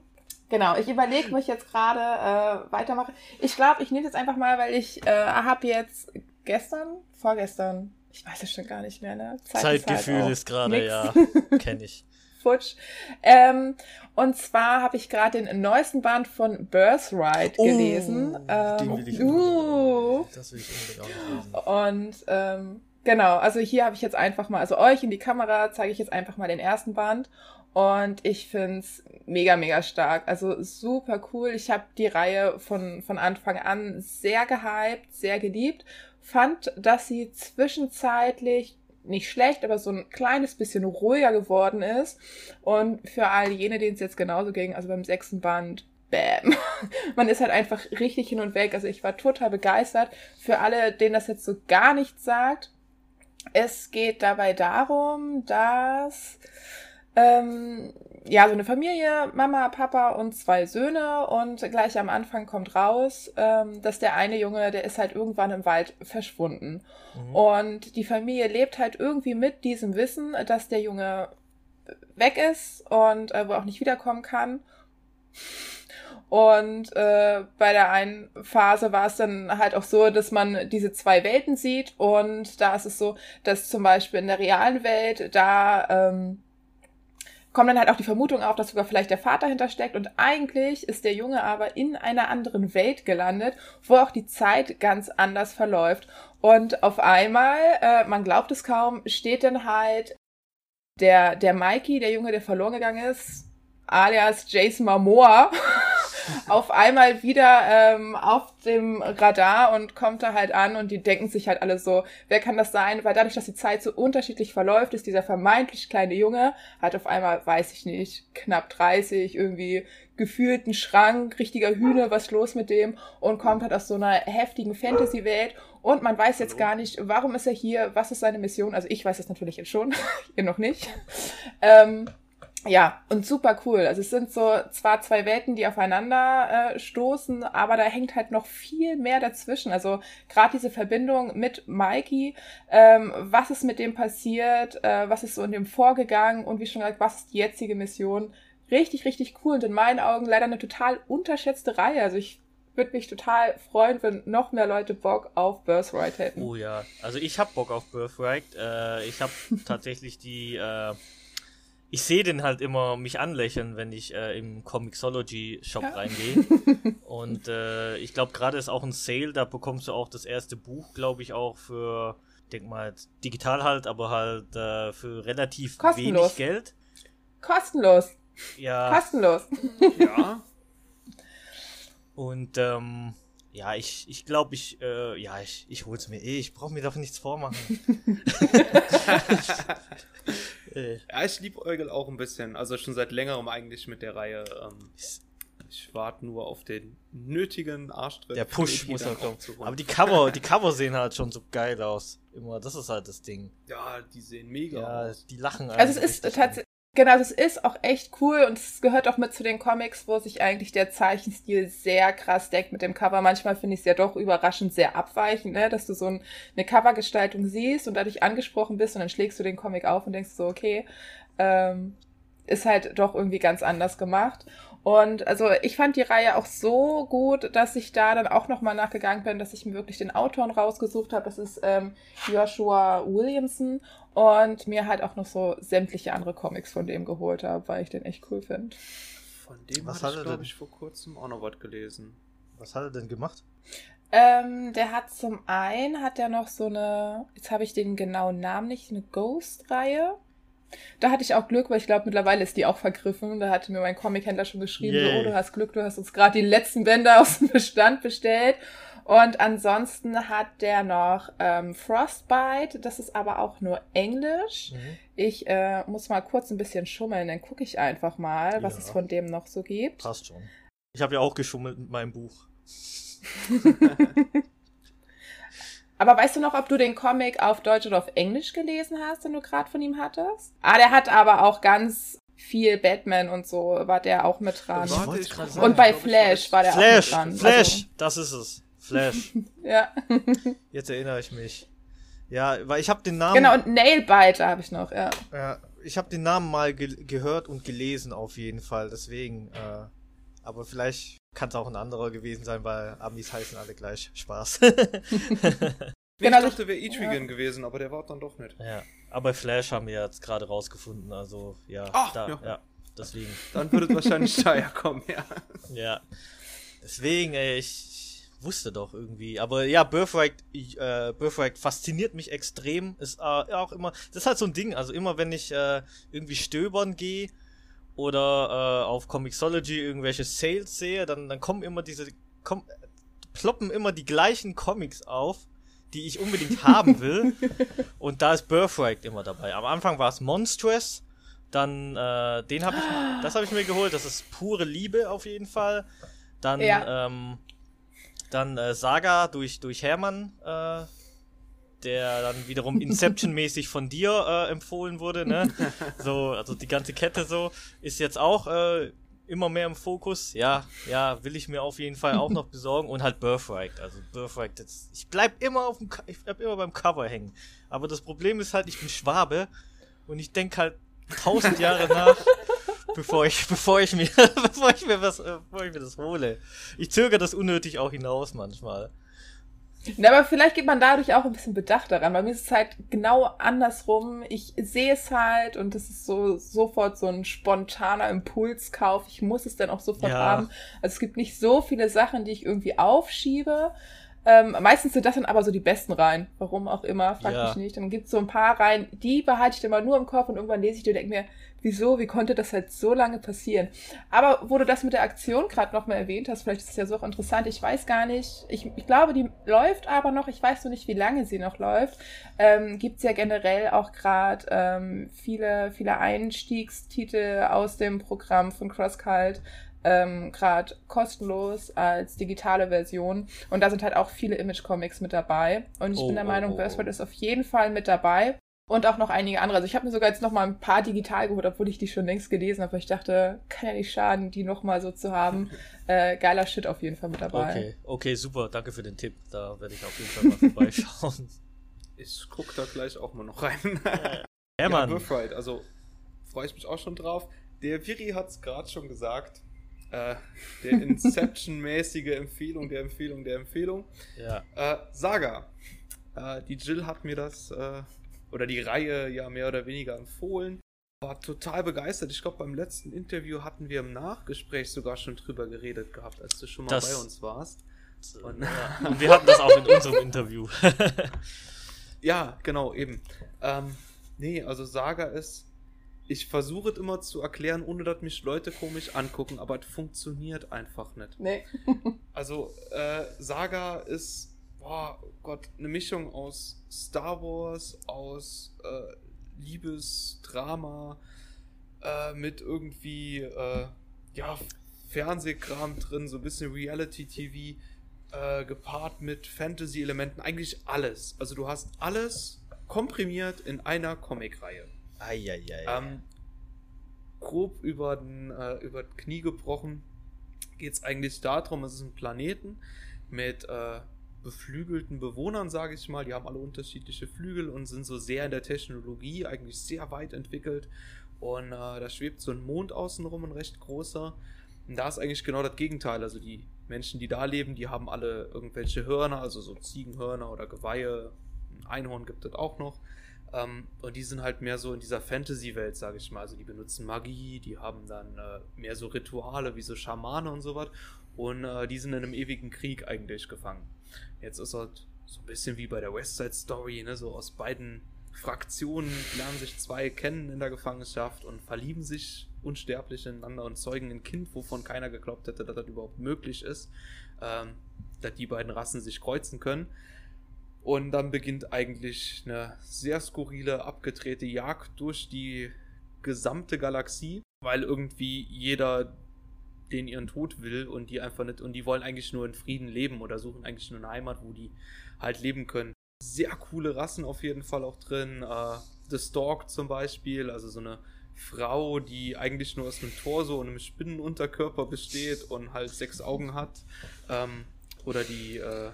Genau, ich überlege, wo ich jetzt gerade äh, weitermache. Ich glaube, ich nehme jetzt einfach mal, weil ich äh, habe jetzt gestern, vorgestern, ich weiß es schon gar nicht mehr, ne? Zeit Zeitgefühl ist, halt ist gerade, ja, kenne ich. Futsch. Ähm, und zwar habe ich gerade den neuesten Band von Birthright oh, gelesen. Ähm, den will ich uh, das will ich unbedingt auch lesen. Und ähm, genau, also hier habe ich jetzt einfach mal, also euch in die Kamera zeige ich jetzt einfach mal den ersten Band. Und ich find's mega, mega stark. Also super cool. Ich habe die Reihe von, von Anfang an sehr gehypt, sehr geliebt. Fand, dass sie zwischenzeitlich nicht schlecht, aber so ein kleines bisschen ruhiger geworden ist. Und für all jene, denen es jetzt genauso ging, also beim sechsten Band, bam. Man ist halt einfach richtig hin und weg. Also ich war total begeistert. Für alle, denen das jetzt so gar nichts sagt, es geht dabei darum, dass ähm, ja, so eine Familie, Mama, Papa und zwei Söhne und gleich am Anfang kommt raus, ähm, dass der eine Junge, der ist halt irgendwann im Wald verschwunden. Mhm. Und die Familie lebt halt irgendwie mit diesem Wissen, dass der Junge weg ist und äh, wo auch nicht wiederkommen kann. Und äh, bei der einen Phase war es dann halt auch so, dass man diese zwei Welten sieht. Und da ist es so, dass zum Beispiel in der realen Welt da ähm, kommt dann halt auch die Vermutung auf, dass sogar vielleicht der Vater hintersteckt und eigentlich ist der Junge aber in einer anderen Welt gelandet, wo auch die Zeit ganz anders verläuft. Und auf einmal, äh, man glaubt es kaum, steht dann halt der, der Mikey, der Junge, der verloren gegangen ist, alias Jason Momoa, auf einmal wieder ähm, auf dem Radar und kommt da halt an und die denken sich halt alle so, wer kann das sein? Weil dadurch, dass die Zeit so unterschiedlich verläuft, ist dieser vermeintlich kleine Junge halt auf einmal, weiß ich nicht, knapp 30, irgendwie gefühlten Schrank, richtiger Hühner, was los mit dem und kommt halt aus so einer heftigen Fantasy-Welt und man weiß jetzt gar nicht, warum ist er hier, was ist seine Mission. Also ich weiß das natürlich jetzt schon, ihr noch nicht. Ähm, ja, und super cool. Also es sind so zwar zwei Welten, die aufeinander äh, stoßen, aber da hängt halt noch viel mehr dazwischen. Also gerade diese Verbindung mit Mikey, ähm, was ist mit dem passiert, äh, was ist so in dem vorgegangen und wie schon gesagt, was ist die jetzige Mission. Richtig, richtig cool und in meinen Augen leider eine total unterschätzte Reihe. Also ich würde mich total freuen, wenn noch mehr Leute Bock auf Birthright hätten. Oh ja, also ich habe Bock auf Birthright. Äh, ich habe tatsächlich die äh, ich sehe den halt immer mich anlächeln, wenn ich äh, im Comixology Shop ja. reingehe. Und äh, ich glaube, gerade ist auch ein Sale, da bekommst du auch das erste Buch, glaube ich, auch für, denk mal, digital halt, aber halt äh, für relativ Kostenlos. wenig Geld. Kostenlos. Ja. Kostenlos. ja. Und ähm, ja, ich, ich glaube, ich, äh, ja, ich, ich hol's mir eh. Ich brauche mir davon nichts vormachen. Äh. Ja, ich liebe Eugel auch ein bisschen. Also schon seit längerem eigentlich mit der Reihe. Ähm, ich warte nur auf den nötigen Arschtritt. Der Push muss halt kommen. Aber die Cover, die Cover sehen halt schon so geil aus. Immer, das ist halt das Ding. Ja, die sehen mega ja, aus. Die lachen Also es ist tatsächlich Genau, das ist auch echt cool und es gehört auch mit zu den Comics, wo sich eigentlich der Zeichenstil sehr krass deckt mit dem Cover. Manchmal finde ich es ja doch überraschend sehr abweichend, ne? dass du so ein, eine Covergestaltung siehst und dadurch angesprochen bist und dann schlägst du den Comic auf und denkst so, okay, ähm, ist halt doch irgendwie ganz anders gemacht. Und also ich fand die Reihe auch so gut, dass ich da dann auch nochmal nachgegangen bin, dass ich mir wirklich den Autoren rausgesucht habe. Das ist ähm, Joshua Williamson und mir halt auch noch so sämtliche andere Comics von dem geholt habe, weil ich den echt cool finde. Von dem was hat ich, glaube ich, vor kurzem auch noch was gelesen. Was hat er denn gemacht? Ähm, der hat zum einen, hat er noch so eine, jetzt habe ich den genauen Namen nicht, eine Ghost-Reihe. Da hatte ich auch Glück, weil ich glaube, mittlerweile ist die auch vergriffen. Da hatte mir mein Comic-Händler schon geschrieben, so, oh, du hast Glück, du hast uns gerade die letzten Bänder aus dem Bestand bestellt. Und ansonsten hat der noch ähm, Frostbite, das ist aber auch nur Englisch. Mhm. Ich äh, muss mal kurz ein bisschen schummeln, dann gucke ich einfach mal, was ja. es von dem noch so gibt. Passt schon. Ich habe ja auch geschummelt mit meinem Buch. Aber weißt du noch, ob du den Comic auf Deutsch oder auf Englisch gelesen hast, den du gerade von ihm hattest? Ah, der hat aber auch ganz viel Batman und so, war der auch mit dran. Und bei Flash war der Flash, auch mit dran. Flash, also, das ist es. Flash. ja. Jetzt erinnere ich mich. Ja, weil ich habe den Namen. Genau, und Nailbiter habe ich noch, ja. Ja, ich habe den Namen mal ge gehört und gelesen auf jeden Fall, deswegen. Äh, aber vielleicht kann es auch ein anderer gewesen sein, weil Amis heißen alle gleich. Spaß. genau, ich dachte, wäre Etrigan ja. gewesen, aber der war dann doch nicht. Ja, aber Flash haben wir jetzt gerade rausgefunden, also ja, Ach, da, ja. ja. deswegen. Dann würde es wahrscheinlich daher kommen, ja. Ja. Deswegen, ey, ich, ich wusste doch irgendwie. Aber ja, Birthright, äh, Birthright fasziniert mich extrem. Ist äh, auch immer, das ist halt so ein Ding. Also immer, wenn ich äh, irgendwie stöbern gehe oder äh, auf Comixology irgendwelche Sales sehe, dann, dann kommen immer diese, komm, ploppen immer die gleichen Comics auf, die ich unbedingt haben will. Und da ist Birthright immer dabei. Am Anfang war es Monstrous, dann äh, den habe ich, das habe ich mir geholt. Das ist pure Liebe auf jeden Fall. Dann, ja. ähm, dann äh, Saga durch durch Hermann äh, der dann wiederum Inception-mäßig von dir äh, empfohlen wurde, ne? So, also die ganze Kette so, ist jetzt auch äh, immer mehr im Fokus. Ja, ja, will ich mir auf jeden Fall auch noch besorgen. Und halt Birthright. Also Birthright, jetzt, ich bleib immer auf dem, ich bleib immer beim Cover hängen. Aber das Problem ist halt, ich bin Schwabe und ich denk halt tausend Jahre nach, bevor ich, bevor ich mir, bevor ich mir was, äh, bevor ich mir das hole. Ich zögere das unnötig auch hinaus manchmal. Na, aber vielleicht geht man dadurch auch ein bisschen Bedacht daran. Bei mir ist es halt genau andersrum. Ich sehe es halt und es ist so sofort so ein spontaner Impulskauf. Ich muss es dann auch sofort ja. haben. Also es gibt nicht so viele Sachen, die ich irgendwie aufschiebe. Ähm, meistens sind das dann aber so die besten Reihen. Warum auch immer, frag Ja. mich nicht. Dann gibt's so ein paar Reihen, die behalte ich dann mal nur im Kopf und irgendwann lese ich die und denke mir, wieso, wie konnte das halt so lange passieren? Aber wo du das mit der Aktion gerade nochmal erwähnt hast, vielleicht ist es ja so auch interessant, ich weiß gar nicht, ich, ich glaube, die läuft aber noch, ich weiß nur nicht, wie lange sie noch läuft. Ähm, gibt's ja generell auch gerade ähm, viele, viele Einstiegstitel aus dem Programm von CrossCult ähm, gerade kostenlos als digitale Version. Und da sind halt auch viele Image-Comics mit dabei. Und ich Oh, bin der oh, Meinung, oh, oh. ist auf jeden Fall mit dabei. Und auch noch einige andere. Also ich habe mir sogar jetzt noch mal ein paar digital geholt, obwohl ich die schon längst gelesen habe. weil Ich dachte, kann ja nicht schaden, die noch mal so zu haben. Äh, geiler Shit auf jeden Fall mit dabei. Okay, okay, super, danke für den Tipp. Da werde ich auf jeden Fall mal vorbeischauen. Ich guck da gleich auch mal noch rein. Ja, Ja, Mann. Birthright, also freue ich mich auch schon drauf. Der Viri hat es gerade schon gesagt. Äh, der Inception-mäßige Empfehlung der Empfehlung der Empfehlung. Ja. Äh, Saga. Äh, die Jill hat mir das, äh, oder die Reihe ja mehr oder weniger empfohlen. War total begeistert. Ich glaube, beim letzten Interview hatten wir im Nachgespräch sogar schon drüber geredet gehabt, als du schon mal Das- bei uns warst. Und- ja. Und wir hatten das auch in unserem Interview. Ja, genau, eben. Ähm, nee, also Saga ist. Ich versuche es immer zu erklären, ohne dass mich Leute komisch angucken, aber es funktioniert einfach nicht. Nee. Also, äh, Saga ist, boah, oh Gott, eine Mischung aus Star Wars, aus äh, Liebesdrama, äh, mit irgendwie, äh, ja, Fernsehkram drin, so ein bisschen Reality-TV, äh, gepaart mit Fantasy-Elementen, eigentlich alles. Also, du hast alles komprimiert in einer Comicreihe. Eieiei. Ähm, grob über den äh, über das Knie gebrochen geht es eigentlich darum, es ist ein Planeten mit äh, beflügelten Bewohnern, sage ich mal. Die haben alle unterschiedliche Flügel und sind so sehr in der Technologie, eigentlich sehr weit entwickelt. Und äh, da schwebt so ein Mond außenrum, ein recht großer. Und da ist eigentlich genau das Gegenteil. Also die Menschen, die da leben, die haben alle irgendwelche Hörner, also so Ziegenhörner oder Geweihe. Ein Einhorn gibt es auch noch. Ähm, und die sind halt mehr so in dieser Fantasy-Welt, sage ich mal. Also die benutzen Magie, die haben dann äh, mehr so Rituale wie so Schamane und sowas. Und äh, die sind in einem ewigen Krieg eigentlich gefangen. Jetzt ist halt so ein bisschen wie bei der West Side Story, ne? So aus beiden Fraktionen lernen sich zwei kennen in der Gefangenschaft und verlieben sich unsterblich ineinander und zeugen ein Kind, wovon keiner geglaubt hätte, dass das überhaupt möglich ist, ähm, dass die beiden Rassen sich kreuzen können. Und dann beginnt eigentlich eine sehr skurrile, abgedrehte Jagd durch die gesamte Galaxie, weil irgendwie jeder den ihren Tod will und die einfach nicht, und die wollen eigentlich nur in Frieden leben oder suchen eigentlich nur eine Heimat, wo die halt leben können. Sehr coole Rassen auf jeden Fall auch drin. Äh, The Stalk zum Beispiel, also so eine Frau, die eigentlich nur aus einem Torso und einem Spinnenunterkörper besteht und halt sechs Augen hat. Ähm, oder die, äh,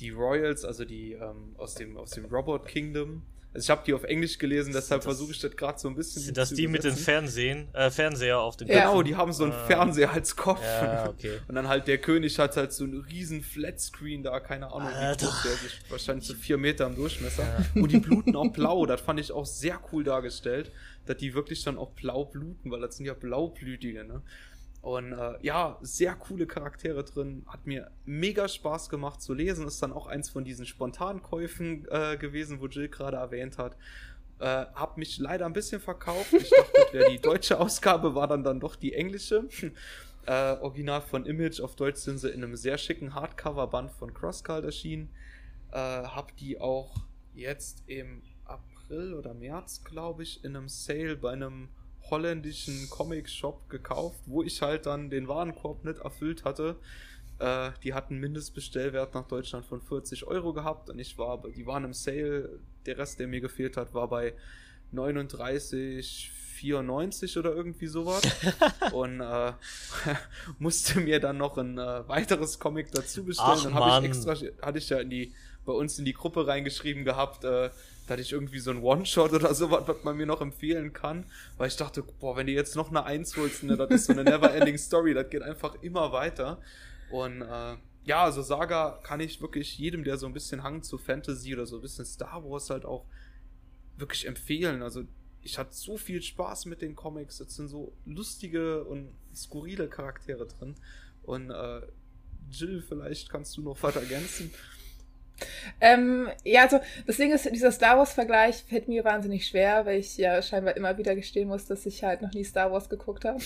die Royals, also die ähm, aus, dem, aus dem Robot Kingdom. Also ich habe die auf Englisch gelesen, deshalb versuche ich das gerade so ein bisschen Sind das zu die mit den übersetzen. Fernsehen, äh, Fernseher auf den Ja. Genau, Köpfen? die haben so einen Ah. Fernseher als Kopf. Ja, okay. Und dann halt der König hat halt so einen riesen Flatscreen da, keine Ahnung, wie groß der sich wahrscheinlich so vier Meter im Durchmesser. Und die bluten auch blau, das fand ich auch sehr cool dargestellt, dass die wirklich dann auch blau bluten, weil das sind ja blaublütige, ne? Und äh, ja, sehr coole Charaktere drin, hat mir mega Spaß gemacht zu lesen, ist dann auch eins von diesen Spontankäufen äh, gewesen, wo Jill gerade erwähnt hat. Äh, hab mich leider ein bisschen verkauft. Ich dachte, das wäre die deutsche Ausgabe, war dann dann doch die englische. Äh, Original von Image, auf Deutsch sind sie in einem sehr schicken Hardcover-Band von CrossCult erschienen. Äh, hab die auch jetzt im April oder März, glaube ich, in einem Sale bei einem holländischen Comic-Shop gekauft, wo ich halt dann den Warenkorb nicht erfüllt hatte. Äh, die hatten Mindestbestellwert nach Deutschland von 40 Euro gehabt und ich war, die waren im Sale. Der Rest, der mir gefehlt hat, war bei 39,94 oder irgendwie sowas. und äh, musste mir dann noch ein äh, weiteres Comic dazu bestellen. Ach, dann habe ich extra, hatte ich ja in die, bei uns in die Gruppe reingeschrieben gehabt, äh, hatte ich irgendwie so ein One-Shot oder sowas, was man mir noch empfehlen kann. Weil ich dachte, boah, wenn du jetzt noch eine Eins holst, ne, das ist so eine never-ending Story, das geht einfach immer weiter. Und äh, ja, also Saga kann ich wirklich jedem, der so ein bisschen Hang zu Fantasy oder so ein bisschen Star Wars halt auch wirklich empfehlen. Also ich hatte so viel Spaß mit den Comics. Es sind so lustige und skurrile Charaktere drin. Und äh, Jill, vielleicht kannst du noch was ergänzen. Ähm, ja, also das Ding ist, dieser Star Wars-Vergleich fällt mir wahnsinnig schwer, weil ich ja scheinbar immer wieder gestehen muss, dass ich halt noch nie Star Wars geguckt habe.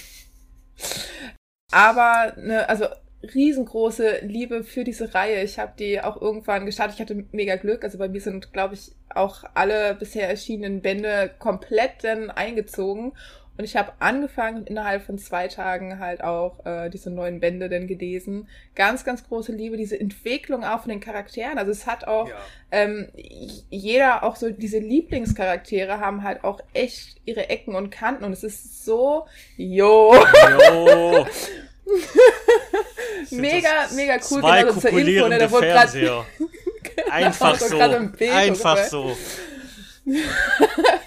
Aber, ne, also riesengroße Liebe für diese Reihe. Ich habe die auch irgendwann gestartet. Ich hatte mega Glück. Also bei mir sind, glaube ich, auch alle bisher erschienenen Bände komplett dann eingezogen. Und ich habe angefangen innerhalb von zwei Tagen halt auch äh, diese neuen Bände denn gelesen. Ganz, ganz große Liebe, diese Entwicklung auch von den Charakteren. Also es hat auch ja. ähm, jeder, auch so diese Lieblingscharaktere haben halt auch echt ihre Ecken und Kanten. Und es ist so, jo. jo. mega, mega cool. Zwei genau, zur Info, ne? Da wurde Fernseher. genau, einfach so. Einfach so.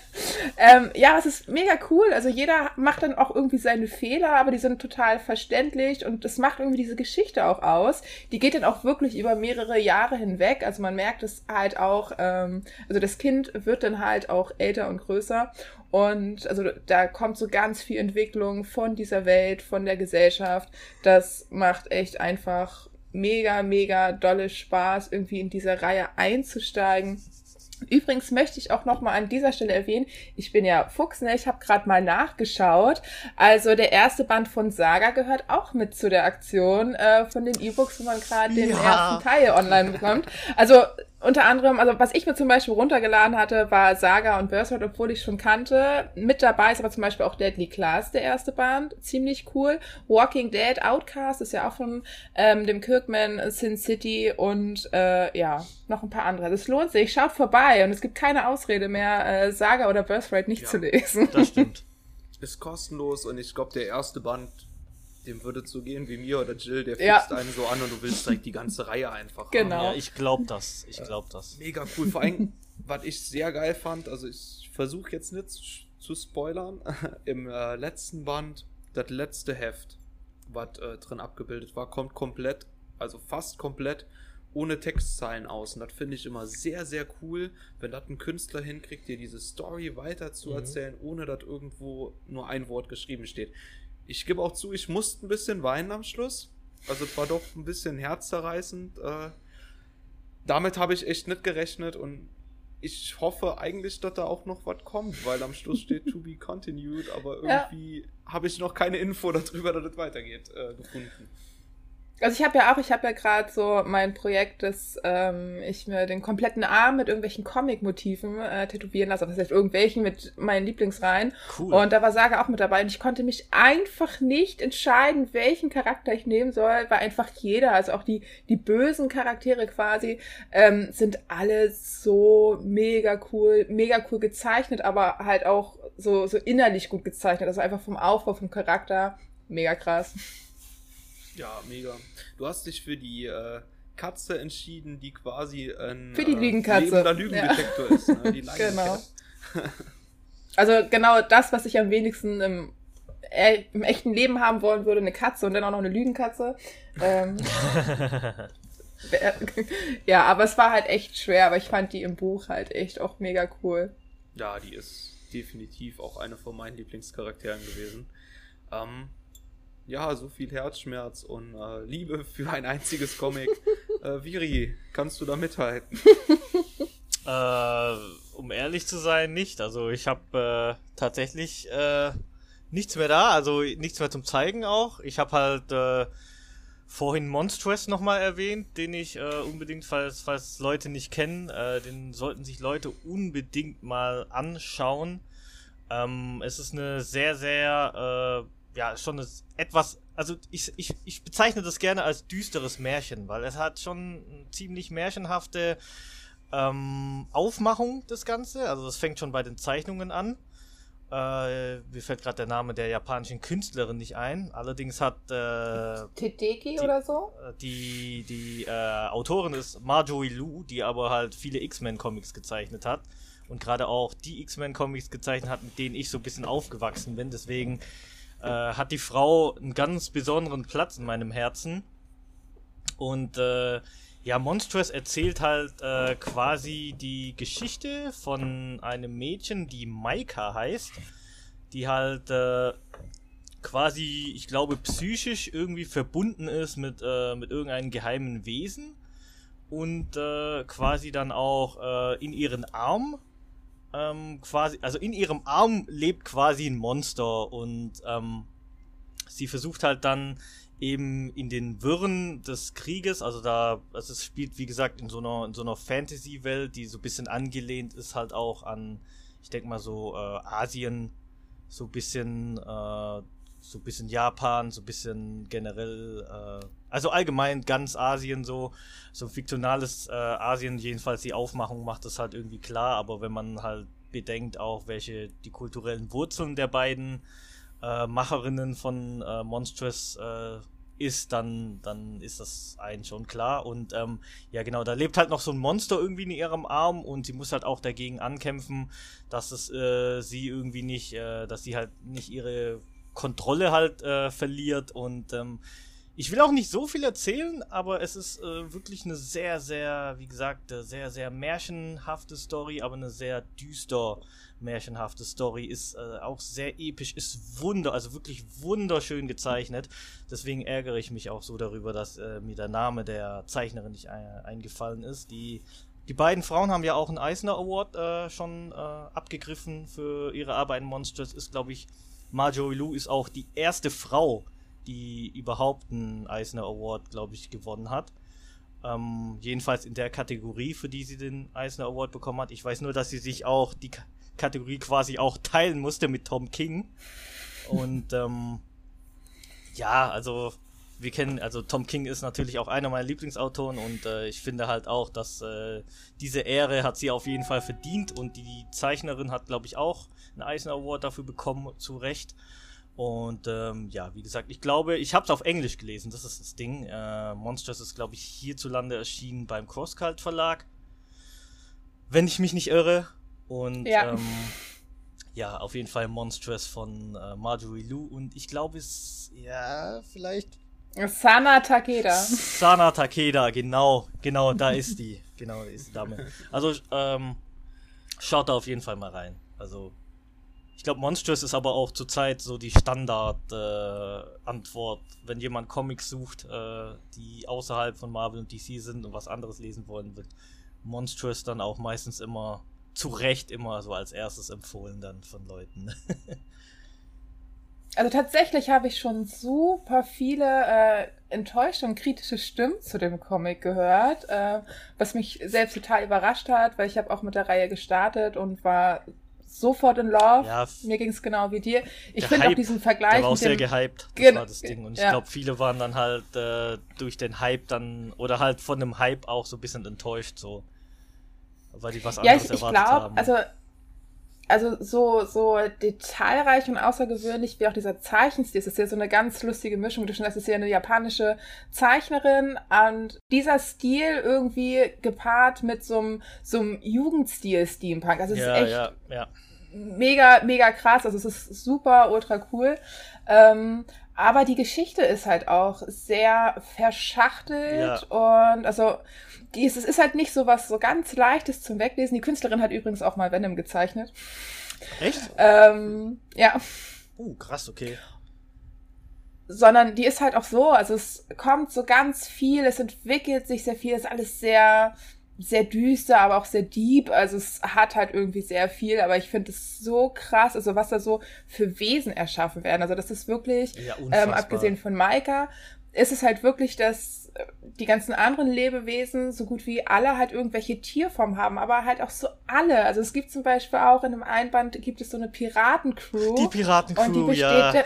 ähm, ja, es ist mega cool. Also jeder macht dann auch irgendwie seine Fehler, aber die sind total verständlich und das macht irgendwie diese Geschichte auch aus. Die geht dann auch wirklich über mehrere Jahre hinweg. Also man merkt es halt auch, ähm, also das Kind wird dann halt auch älter und größer und also da kommt so ganz viel Entwicklung von dieser Welt, von der Gesellschaft. Das macht echt einfach mega, mega dolle Spaß, irgendwie in dieser Reihe einzusteigen. Übrigens möchte ich auch noch mal an dieser Stelle erwähnen, ich bin ja Fuchs, ne? ich habe gerade mal nachgeschaut. Also der erste Band von Saga gehört auch mit zu der Aktion äh, von den E-Books, wo man gerade ja. den ersten Teil online bekommt. Also unter anderem, also was ich mir zum Beispiel runtergeladen hatte, war Saga und Birthright, obwohl ich schon kannte. Mit dabei ist aber zum Beispiel auch Deadly Class, der erste Band. Ziemlich cool. Walking Dead, Outcast ist ja auch von ähm, dem Kirkman, Sin City und äh, ja, noch ein paar andere. Das lohnt sich. Schaut vorbei und es gibt keine Ausrede mehr, äh, Saga oder Birthright nicht ja, zu lesen. Das stimmt. Ist kostenlos und ich glaube, der erste Band dem würde es so gehen wie mir oder Jill, der ja. fixt einen so an und du willst direkt die ganze Reihe einfach genau. haben. Ja, ich glaube das. Ich glaube das. Mega cool. Vor allem, was ich sehr geil fand, also ich versuche jetzt nicht zu, zu spoilern, im äh, letzten Band, das letzte Heft, was äh, drin abgebildet war, kommt komplett, also fast komplett ohne Textzeilen aus. Und das finde ich immer sehr, sehr cool, wenn das ein Künstler hinkriegt, dir diese Story weiter zu erzählen, mhm. ohne dass irgendwo nur ein Wort geschrieben steht. Ich gebe auch zu, ich musste ein bisschen weinen am Schluss. Also es war doch ein bisschen herzzerreißend. Äh, damit habe ich echt nicht gerechnet und ich hoffe eigentlich, dass da auch noch was kommt, weil am Schluss steht to be continued, aber irgendwie ja. habe ich noch keine Info darüber, dass es weitergeht, äh, gefunden. Also ich habe ja auch, ich habe ja gerade so mein Projekt, dass ähm, ich mir den kompletten Arm mit irgendwelchen Comic-Motiven äh, tätowieren lasse. Das heißt irgendwelchen mit meinen Lieblingsreihen. Cool. Und da war Saga auch mit dabei. Und ich konnte mich einfach nicht entscheiden, welchen Charakter ich nehmen soll, weil einfach jeder, also auch die, die bösen Charaktere quasi, ähm, sind alle so mega cool, mega cool gezeichnet, aber halt auch so, so innerlich gut gezeichnet. Also einfach vom Aufbau, vom Charakter, mega krass. Ja, mega. Du hast dich für die äh, Katze entschieden, die quasi ein für die äh, Lügenkatze. Lügendetektor ja. ist. Ne? Die genau. also genau das, was ich am wenigsten im, äh, im, echten Leben haben wollen würde, eine Katze und dann auch noch eine Lügenkatze. Ähm, ja, aber es war halt echt schwer, aber ich fand die im Buch halt echt auch mega cool. Ja, die ist definitiv auch eine von meinen Lieblingscharakteren gewesen. Ähm, ja, so viel Herzschmerz und äh, Liebe für ein einziges Comic. äh, Viri, kannst du da mithalten? äh, um ehrlich zu sein, nicht. Also ich habe äh, tatsächlich äh, nichts mehr da, also nichts mehr zum Zeigen auch. Ich habe halt äh, vorhin Monstress nochmal erwähnt, den ich äh, unbedingt, falls, falls Leute nicht kennen, äh, den sollten sich Leute unbedingt mal anschauen. Ähm, es ist eine sehr, sehr äh, ja, schon etwas, also ich, ich, ich bezeichne das gerne als düsteres Märchen, weil es hat schon ziemlich märchenhafte ähm, Aufmachung, das Ganze. Also das fängt schon bei den Zeichnungen an. Äh, mir fällt gerade der Name der japanischen Künstlerin nicht ein. Allerdings hat äh, Tedeki die, oder so? Äh, die, die äh, Autorin ist Marjorie Liu, die aber halt viele X-Men-Comics gezeichnet hat. Und gerade auch die X-Men-Comics gezeichnet hat, mit denen ich so ein bisschen aufgewachsen bin. Deswegen äh, hat die Frau einen ganz besonderen Platz in meinem Herzen. Und äh, ja, Monstrous erzählt halt äh, quasi die Geschichte von einem Mädchen, die Maika heißt, die halt äh, quasi, ich glaube, psychisch irgendwie verbunden ist mit, äh, mit irgendeinem geheimen Wesen und äh, quasi dann auch äh, in ihren Arm ähm, quasi, also in ihrem Arm lebt quasi ein Monster und ähm, sie versucht halt dann eben in den Wirren des Krieges, also da, also es spielt wie gesagt in so einer, in so einer Fantasy-Welt, die so ein bisschen angelehnt ist halt auch an, ich denke mal so äh, Asien, so ein bisschen, äh, so ein bisschen Japan, so ein bisschen generell, äh, also allgemein ganz Asien so, so ein fiktionales äh, Asien, jedenfalls die Aufmachung macht das halt irgendwie klar, aber wenn man halt bedenkt auch, welche die kulturellen Wurzeln der beiden äh, Macherinnen von äh, Monstrous äh, ist, dann, dann ist das einen schon klar. Und ähm, ja, genau, da lebt halt noch so ein Monster irgendwie in ihrem Arm und sie muss halt auch dagegen ankämpfen, dass es äh, sie irgendwie nicht, äh, dass sie halt nicht ihre Kontrolle halt äh, verliert und ähm, ich will auch nicht so viel erzählen, aber es ist äh, wirklich eine sehr, sehr, wie gesagt, sehr, sehr märchenhafte Story, aber eine sehr düster märchenhafte Story. Ist äh, auch sehr episch, ist wunder, also wirklich wunderschön gezeichnet. Deswegen ärgere ich mich auch so darüber, dass äh, mir der Name der Zeichnerin nicht ein, eingefallen ist. Die, die beiden Frauen haben ja auch einen Eisner Award äh, schon äh, abgegriffen für ihre Arbeit in Monsters. Ist, glaube ich, Marjorie Lou ist auch die erste Frau, die überhaupt einen Eisner Award, glaube ich, gewonnen hat. Ähm, jedenfalls in der Kategorie, für die sie den Eisner Award bekommen hat. Ich weiß nur, dass sie sich auch die K Kategorie quasi auch teilen musste mit Tom King. Und ähm, ja, also wir kennen, also Tom King ist natürlich auch einer meiner Lieblingsautoren und äh, ich finde halt auch, dass äh, diese Ehre hat sie auf jeden Fall verdient und die Zeichnerin hat, glaube ich, auch einen Eisner Award dafür bekommen, zu Recht. Und ähm, ja, wie gesagt, ich glaube, ich habe es auf Englisch gelesen, das ist das Ding. Äh, Monsters ist, glaube ich, hierzulande erschienen beim Crosscult Verlag. Wenn ich mich nicht irre. Und ja, ähm, ja auf jeden Fall Monstrous von äh, Marjorie Lou. Und ich glaube, es, ja, vielleicht. Sana Takeda. Sana Takeda, genau, genau, da ist die. Genau, da ist die Dame. Also, ähm, schaut da auf jeden Fall mal rein. Also, ich glaube, Monstrous ist aber auch zurzeit so die Standard-Antwort, äh, wenn jemand Comics sucht, äh, die außerhalb von Marvel und DC sind und was anderes lesen wollen, wird Monstrous dann auch meistens immer zu Recht immer so als erstes empfohlen dann von Leuten. also tatsächlich habe ich schon super viele äh, enttäuschte und kritische Stimmen zu dem Comic gehört, äh, was mich selbst total überrascht hat, weil ich habe auch mit der Reihe gestartet und war sofort in Love. Ja, Mir ging es genau wie dir. Ich finde auch diesen Vergleich. Der war auch sehr gehypt, das war das Ding. Und ich ja. glaube, viele waren dann halt äh, durch den Hype dann, oder halt von dem Hype auch so ein bisschen enttäuscht, so. Weil die was anderes ja, ich, ich erwartet glaub, haben. Also, also so, so detailreich und außergewöhnlich wie auch dieser Zeichenstil. Es ist ja so eine ganz lustige Mischung. Du schon, das ist ja eine japanische Zeichnerin und dieser Stil irgendwie gepaart mit so einem, so einem Jugendstil Steampunk. Also es ja, ist echt ja, ja. mega, mega krass. Also es ist super, ultra cool. Ähm, aber die Geschichte ist halt auch sehr verschachtelt ja. und also die ist, es ist halt nicht so was so ganz leichtes zum Weglesen. Die Künstlerin hat übrigens auch mal Venom gezeichnet. Echt? Ähm, ja. Uh, krass, okay. Sondern die ist halt auch so, also es kommt so ganz viel, es entwickelt sich sehr viel, es ist alles sehr, sehr düster, aber auch sehr deep. Also es hat halt irgendwie sehr viel, aber ich finde es so krass, also was da so für Wesen erschaffen werden. Also das ist wirklich, ja, ähm, abgesehen von Maika, ist es halt wirklich, dass die ganzen anderen Lebewesen so gut wie alle halt irgendwelche Tierformen haben, aber halt auch so alle. Also es gibt zum Beispiel auch in einem Einband gibt es so eine Piratencrew. Die Piratencrew, und die besteht, ja.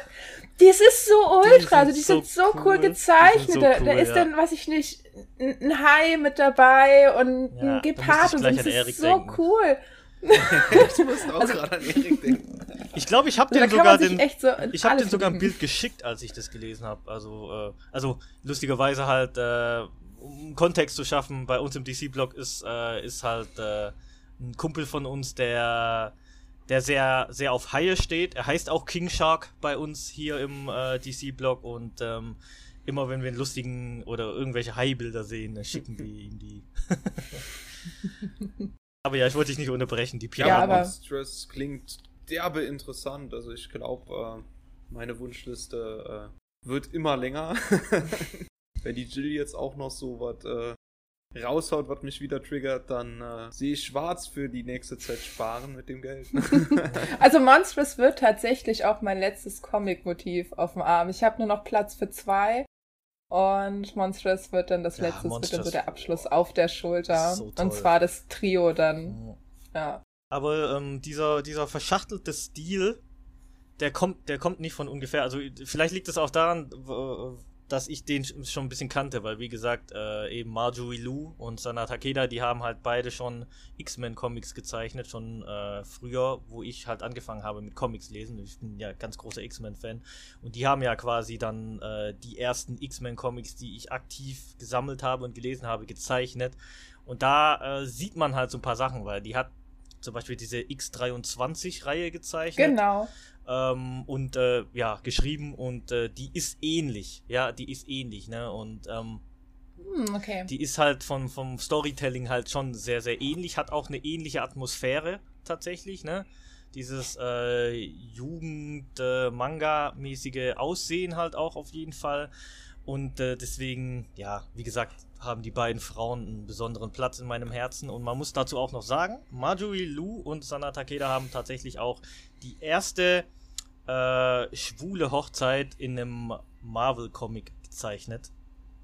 Das ist so ultra, also die sind so, cool, cool gezeichnet. So cool, da, ist ja. dann, weiß ich nicht, ein Hai mit dabei und ja, ein Gepard und das ist so denken. cool. ich musste auch also, gerade an Erik denken. Ich glaube, ich habe den sogar den, so ich habe den sogar ein Bild geschickt, als ich das gelesen habe. Also, äh, also lustigerweise halt, äh, um Kontext zu schaffen, bei uns im DC-Blog ist, äh, ist halt äh, ein Kumpel von uns, der der sehr, sehr auf Haie steht. Er heißt auch King Shark bei uns hier im äh, DC-Blog und ähm, immer wenn wir einen lustigen oder irgendwelche Hai-Bilder sehen, dann schicken wir ihm die. aber ja, ich wollte dich nicht unterbrechen. Die Piraten. Ja, Monstrous klingt derbe interessant. Also ich glaube, äh, meine Wunschliste äh, wird immer länger. Wenn die Jill jetzt auch noch so was äh, raushaut, was mich wieder triggert, dann äh, sehe ich schwarz für die nächste Zeit sparen mit dem Geld. also Monstrous wird tatsächlich auch mein letztes Comic-Motiv auf dem Arm. Ich habe nur noch Platz für zwei. Und Monstrous wird dann das ja, letzte, wird dann so der Abschluss auf der Schulter. So und zwar das Trio dann. Ja. Aber ähm, dieser, dieser verschachtelte Stil, der kommt, der kommt nicht von ungefähr. Also vielleicht liegt es auch daran, dass ich den schon ein bisschen kannte, weil wie gesagt, äh, eben Marjorie Liu und Sana Takeda, die haben halt beide schon X-Men-Comics gezeichnet, schon äh, früher, wo ich halt angefangen habe mit Comics lesen. Ich bin ja ganz großer X-Men-Fan. Und die haben ja quasi dann äh, die ersten X-Men-Comics, die ich aktiv gesammelt habe und gelesen habe, gezeichnet. Und da äh, sieht man halt so ein paar Sachen, weil die hat zum Beispiel diese X23-Reihe gezeichnet. Genau. Ähm, und äh, ja, geschrieben und äh, die ist ähnlich. Ja, die ist ähnlich, ne? Und ähm, hm, okay. die ist halt vom, vom Storytelling halt schon sehr, sehr ähnlich, hat auch eine ähnliche Atmosphäre tatsächlich, ne? Dieses äh, Jugend-Manga-mäßige Aussehen halt auch auf jeden Fall. Und äh, deswegen, ja, wie gesagt, haben die beiden Frauen einen besonderen Platz in meinem Herzen. Und man muss dazu auch noch sagen, Marjorie Liu und Sana Takeda haben tatsächlich auch die erste äh, schwule Hochzeit in einem Marvel-Comic gezeichnet.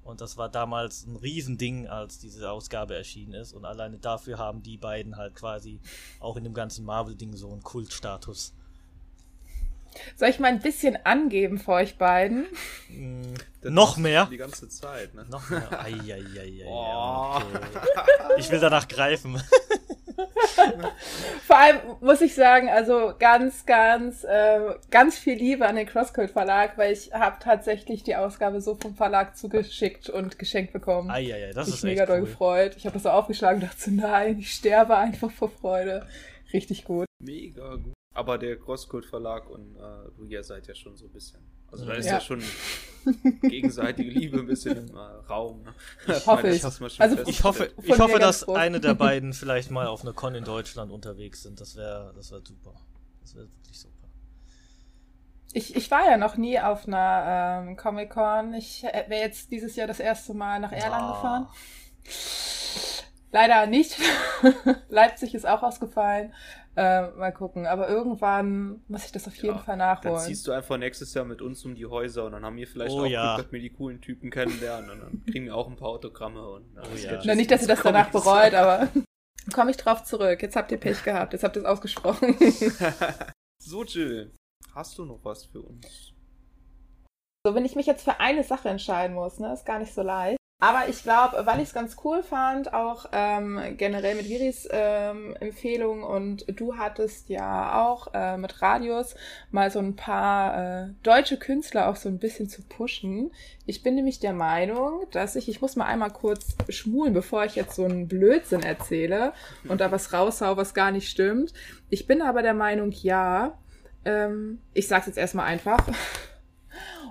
Und das war damals ein Riesending, als diese Ausgabe erschienen ist. Und alleine dafür haben die beiden halt quasi auch in dem ganzen Marvel-Ding so einen Kultstatus. Soll ich mal ein bisschen angeben für euch beiden? Mm, noch mehr? Die ganze Zeit, ne? Noch mehr. Ai, ai, ai, oh. okay. Ich will danach greifen. Vor allem muss ich sagen, also ganz, ganz, äh, ganz viel Liebe an den Crosscode Verlag, weil ich habe tatsächlich die Ausgabe so vom Verlag zugeschickt und geschenkt bekommen. Ai, ai, ai, das ich ist mega doll cool. gefreut. Ich habe das so aufgeschlagen und dachte, nein, ich sterbe einfach vor Freude. Richtig gut. Mega gut. Aber der Crosscode Verlag und äh, du ihr seid ja schon so ein bisschen. Also da ist ja, ja schon gegenseitige Liebe ein bisschen im äh, Raum. Ne? Ich hoffe ich. Also ich hoffe, ich hoffe, dass eine der beiden vielleicht mal auf einer Con in Deutschland unterwegs sind. Das wäre das wär super. Das wäre wirklich super. Ich, ich war ja noch nie auf einer ähm, Comic-Con. Ich äh, wäre jetzt dieses Jahr das erste Mal nach Erlangen ah. gefahren. Leider nicht. Leipzig ist auch ausgefallen. Äh, mal gucken. Aber irgendwann muss ich das auf jeden ja, Fall nachholen. Dann ziehst du einfach nächstes Jahr mit uns um die Häuser und dann haben wir vielleicht oh, auch ja. Glück, dass wir die coolen Typen kennenlernen und dann kriegen wir auch ein paar Autogramme und oh, ja. Na, nicht, dass ihr das danach bereut, aber komme ich drauf zurück. Jetzt habt ihr Pech gehabt, jetzt habt ihr es ausgesprochen. so, Jill, hast du noch was für uns? So, wenn ich mich jetzt für eine Sache entscheiden muss, ne, ist gar nicht so leicht. Aber ich glaube, weil ich es ganz cool fand, auch ähm, generell mit Viris ähm, Empfehlung und du hattest ja auch äh, mit Radios mal so ein paar äh, deutsche Künstler auch so ein bisschen zu pushen. Ich bin nämlich der Meinung, dass ich, ich muss mal einmal kurz schmulen, bevor ich jetzt so einen Blödsinn erzähle und da was raushau, was gar nicht stimmt. Ich bin aber der Meinung, ja, ähm, ich sag's jetzt erstmal einfach.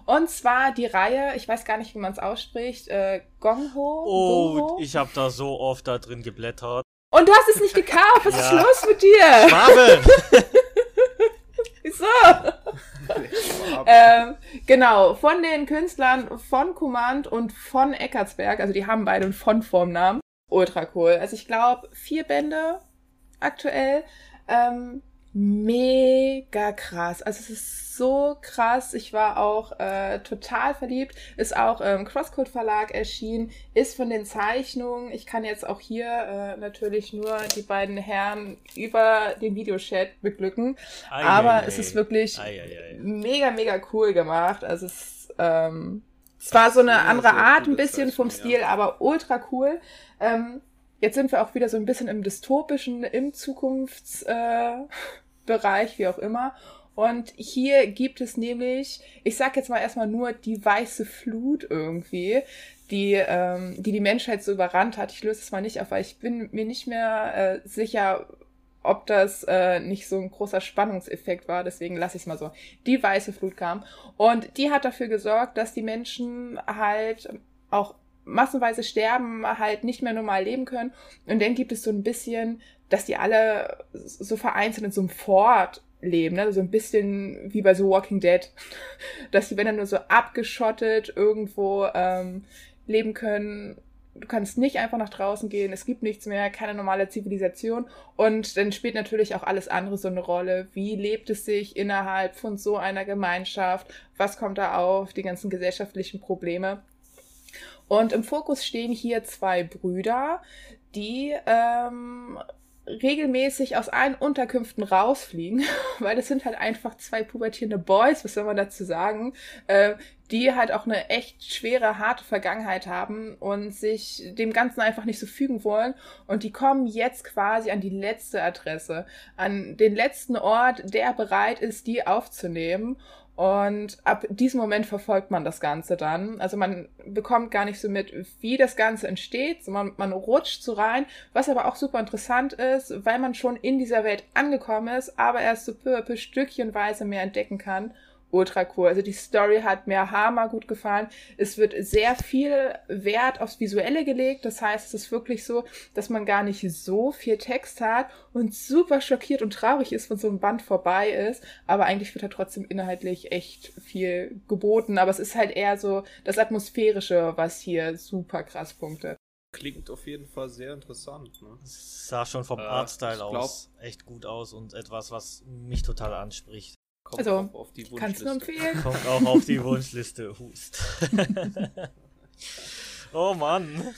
Und zwar die Reihe, ich weiß gar nicht, wie man es ausspricht, äh, Gongho. Oh, Gongho? ich habe da so oft da drin geblättert. Und du hast es nicht gekauft. Was ja. ist los mit dir? Schwabe! Wieso? ähm, genau, von den Künstlern von Command und von Eckartsberg, also die haben beide einen von Formnamen. Ultra cool. Also ich glaube, vier Bände aktuell. Ähm, mega krass. Also es ist so krass. Ich war auch äh, total verliebt. Ist auch im Crosscode Verlag erschienen. Ist von den Zeichnungen. Ich kann jetzt auch hier äh, natürlich nur die beiden Herren über den Videochat beglücken. Ei, Aber ei, es ei. ist wirklich mega, mega cool gemacht. Also es ähm, es war so eine andere Art ein bisschen vom Stil, aber ultra cool. Ähm, Jetzt sind wir auch wieder so ein bisschen im dystopischen, im Zukunftsbereich, äh, wie auch immer. Und hier gibt es nämlich, ich sag jetzt mal erstmal nur die weiße Flut irgendwie, die, ähm, die die Menschheit so überrannt hat. Ich löse es mal nicht auf, weil ich bin mir nicht mehr äh, sicher, ob das äh, nicht so ein großer Spannungseffekt war. Deswegen lasse ich es mal so. Die weiße Flut kam und die hat dafür gesorgt, dass die Menschen halt auch massenweise sterben, halt nicht mehr normal leben können. Und dann gibt es so ein bisschen, dass die alle so vereinzelt in so einem Fort leben, ne? so ein bisschen wie bei The Walking Dead, dass die dann nur so abgeschottet irgendwo ähm, leben können. Du kannst nicht einfach nach draußen gehen, es gibt nichts mehr, keine normale Zivilisation. Und dann spielt natürlich auch alles andere so eine Rolle. Wie lebt es sich innerhalb von so einer Gemeinschaft? Was kommt da auf? Die ganzen gesellschaftlichen Probleme. Und im Fokus stehen hier zwei Brüder, die ähm, regelmäßig aus allen Unterkünften rausfliegen, weil das sind halt einfach zwei pubertierende Boys, was soll man dazu sagen, äh, die halt auch eine echt schwere, harte Vergangenheit haben und sich dem Ganzen einfach nicht so fügen wollen. Und die kommen jetzt quasi an die letzte Adresse, an den letzten Ort, der bereit ist, die aufzunehmen. Und ab diesem Moment verfolgt man das Ganze dann. Also man bekommt gar nicht so mit, wie das Ganze entsteht, sondern man rutscht so rein, was aber auch super interessant ist, weil man schon in dieser Welt angekommen ist, aber erst so peu à peu stückchenweise mehr entdecken kann ultra cool. Also die Story hat mir hammer gut gefallen. Es wird sehr viel Wert aufs Visuelle gelegt. Das heißt, es ist wirklich so, dass man gar nicht so viel Text hat und super schockiert und traurig ist, wenn so ein Band vorbei ist. Aber eigentlich wird da trotzdem inhaltlich echt viel geboten. Aber es ist halt eher so das Atmosphärische, was hier super krass punktet. Klingt auf jeden Fall sehr interessant. Ne? Es sah schon vom äh, Artstyle aus echt gut aus und etwas, was mich total anspricht. Kommt also, auch auf die Wunschliste. Kannst du empfehlen? Kommt auch auf die Wunschliste. Hust. oh Mann.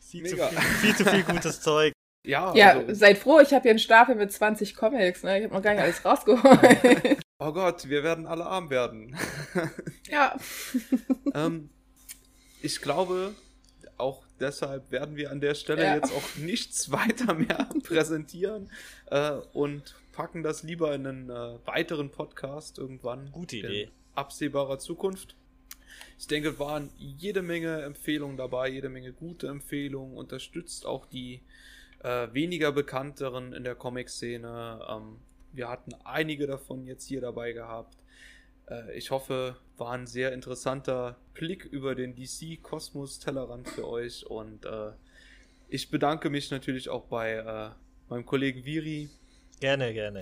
viel, zu viel, viel zu viel gutes Zeug. Ja, ja also, seid froh, ich habe hier einen Stapel mit 20 Comics. Ne? Ich habe noch gar nicht alles rausgeholt. oh Gott, wir werden alle arm werden. ja. ähm, ich glaube, auch deshalb werden wir an der Stelle ja. jetzt auch nichts weiter mehr präsentieren äh, und packen das lieber in einen äh, weiteren Podcast irgendwann. Gute Idee. In absehbarer Zukunft. Ich denke, waren jede Menge Empfehlungen dabei, jede Menge gute Empfehlungen. Unterstützt auch die äh, weniger bekannteren in der Comic-Szene. Ähm, wir hatten einige davon jetzt hier dabei gehabt. Äh, ich hoffe, war ein sehr interessanter Blick über den DC-Kosmos-Tellerrand für euch. Und äh, ich bedanke mich natürlich auch bei äh, meinem Kollegen Viri, Gerne, gerne.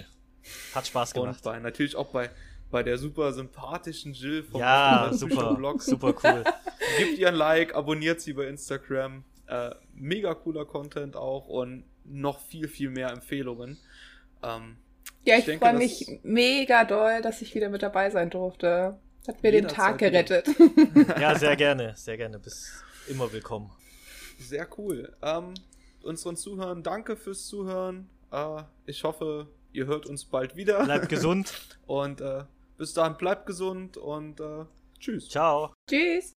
Hat Spaß gemacht. Und bei, natürlich auch bei, bei der super sympathischen Jill vom ja, super, Blog. super cool. Gebt ihr ein Like, abonniert sie bei Instagram. Äh, mega cooler Content auch und noch viel, viel mehr Empfehlungen. Ähm, ja, ich, ich freue mich mega doll, dass ich wieder mit dabei sein durfte. Hat mir den Tag gerettet. ja, sehr gerne, sehr gerne. Bis immer willkommen. Sehr cool. Ähm, unseren Zuhörern, danke fürs Zuhören. Äh, ich hoffe, ihr hört uns bald wieder. Bleibt gesund. und äh, bis dahin bleibt gesund und äh, tschüss. Ciao. Tschüss.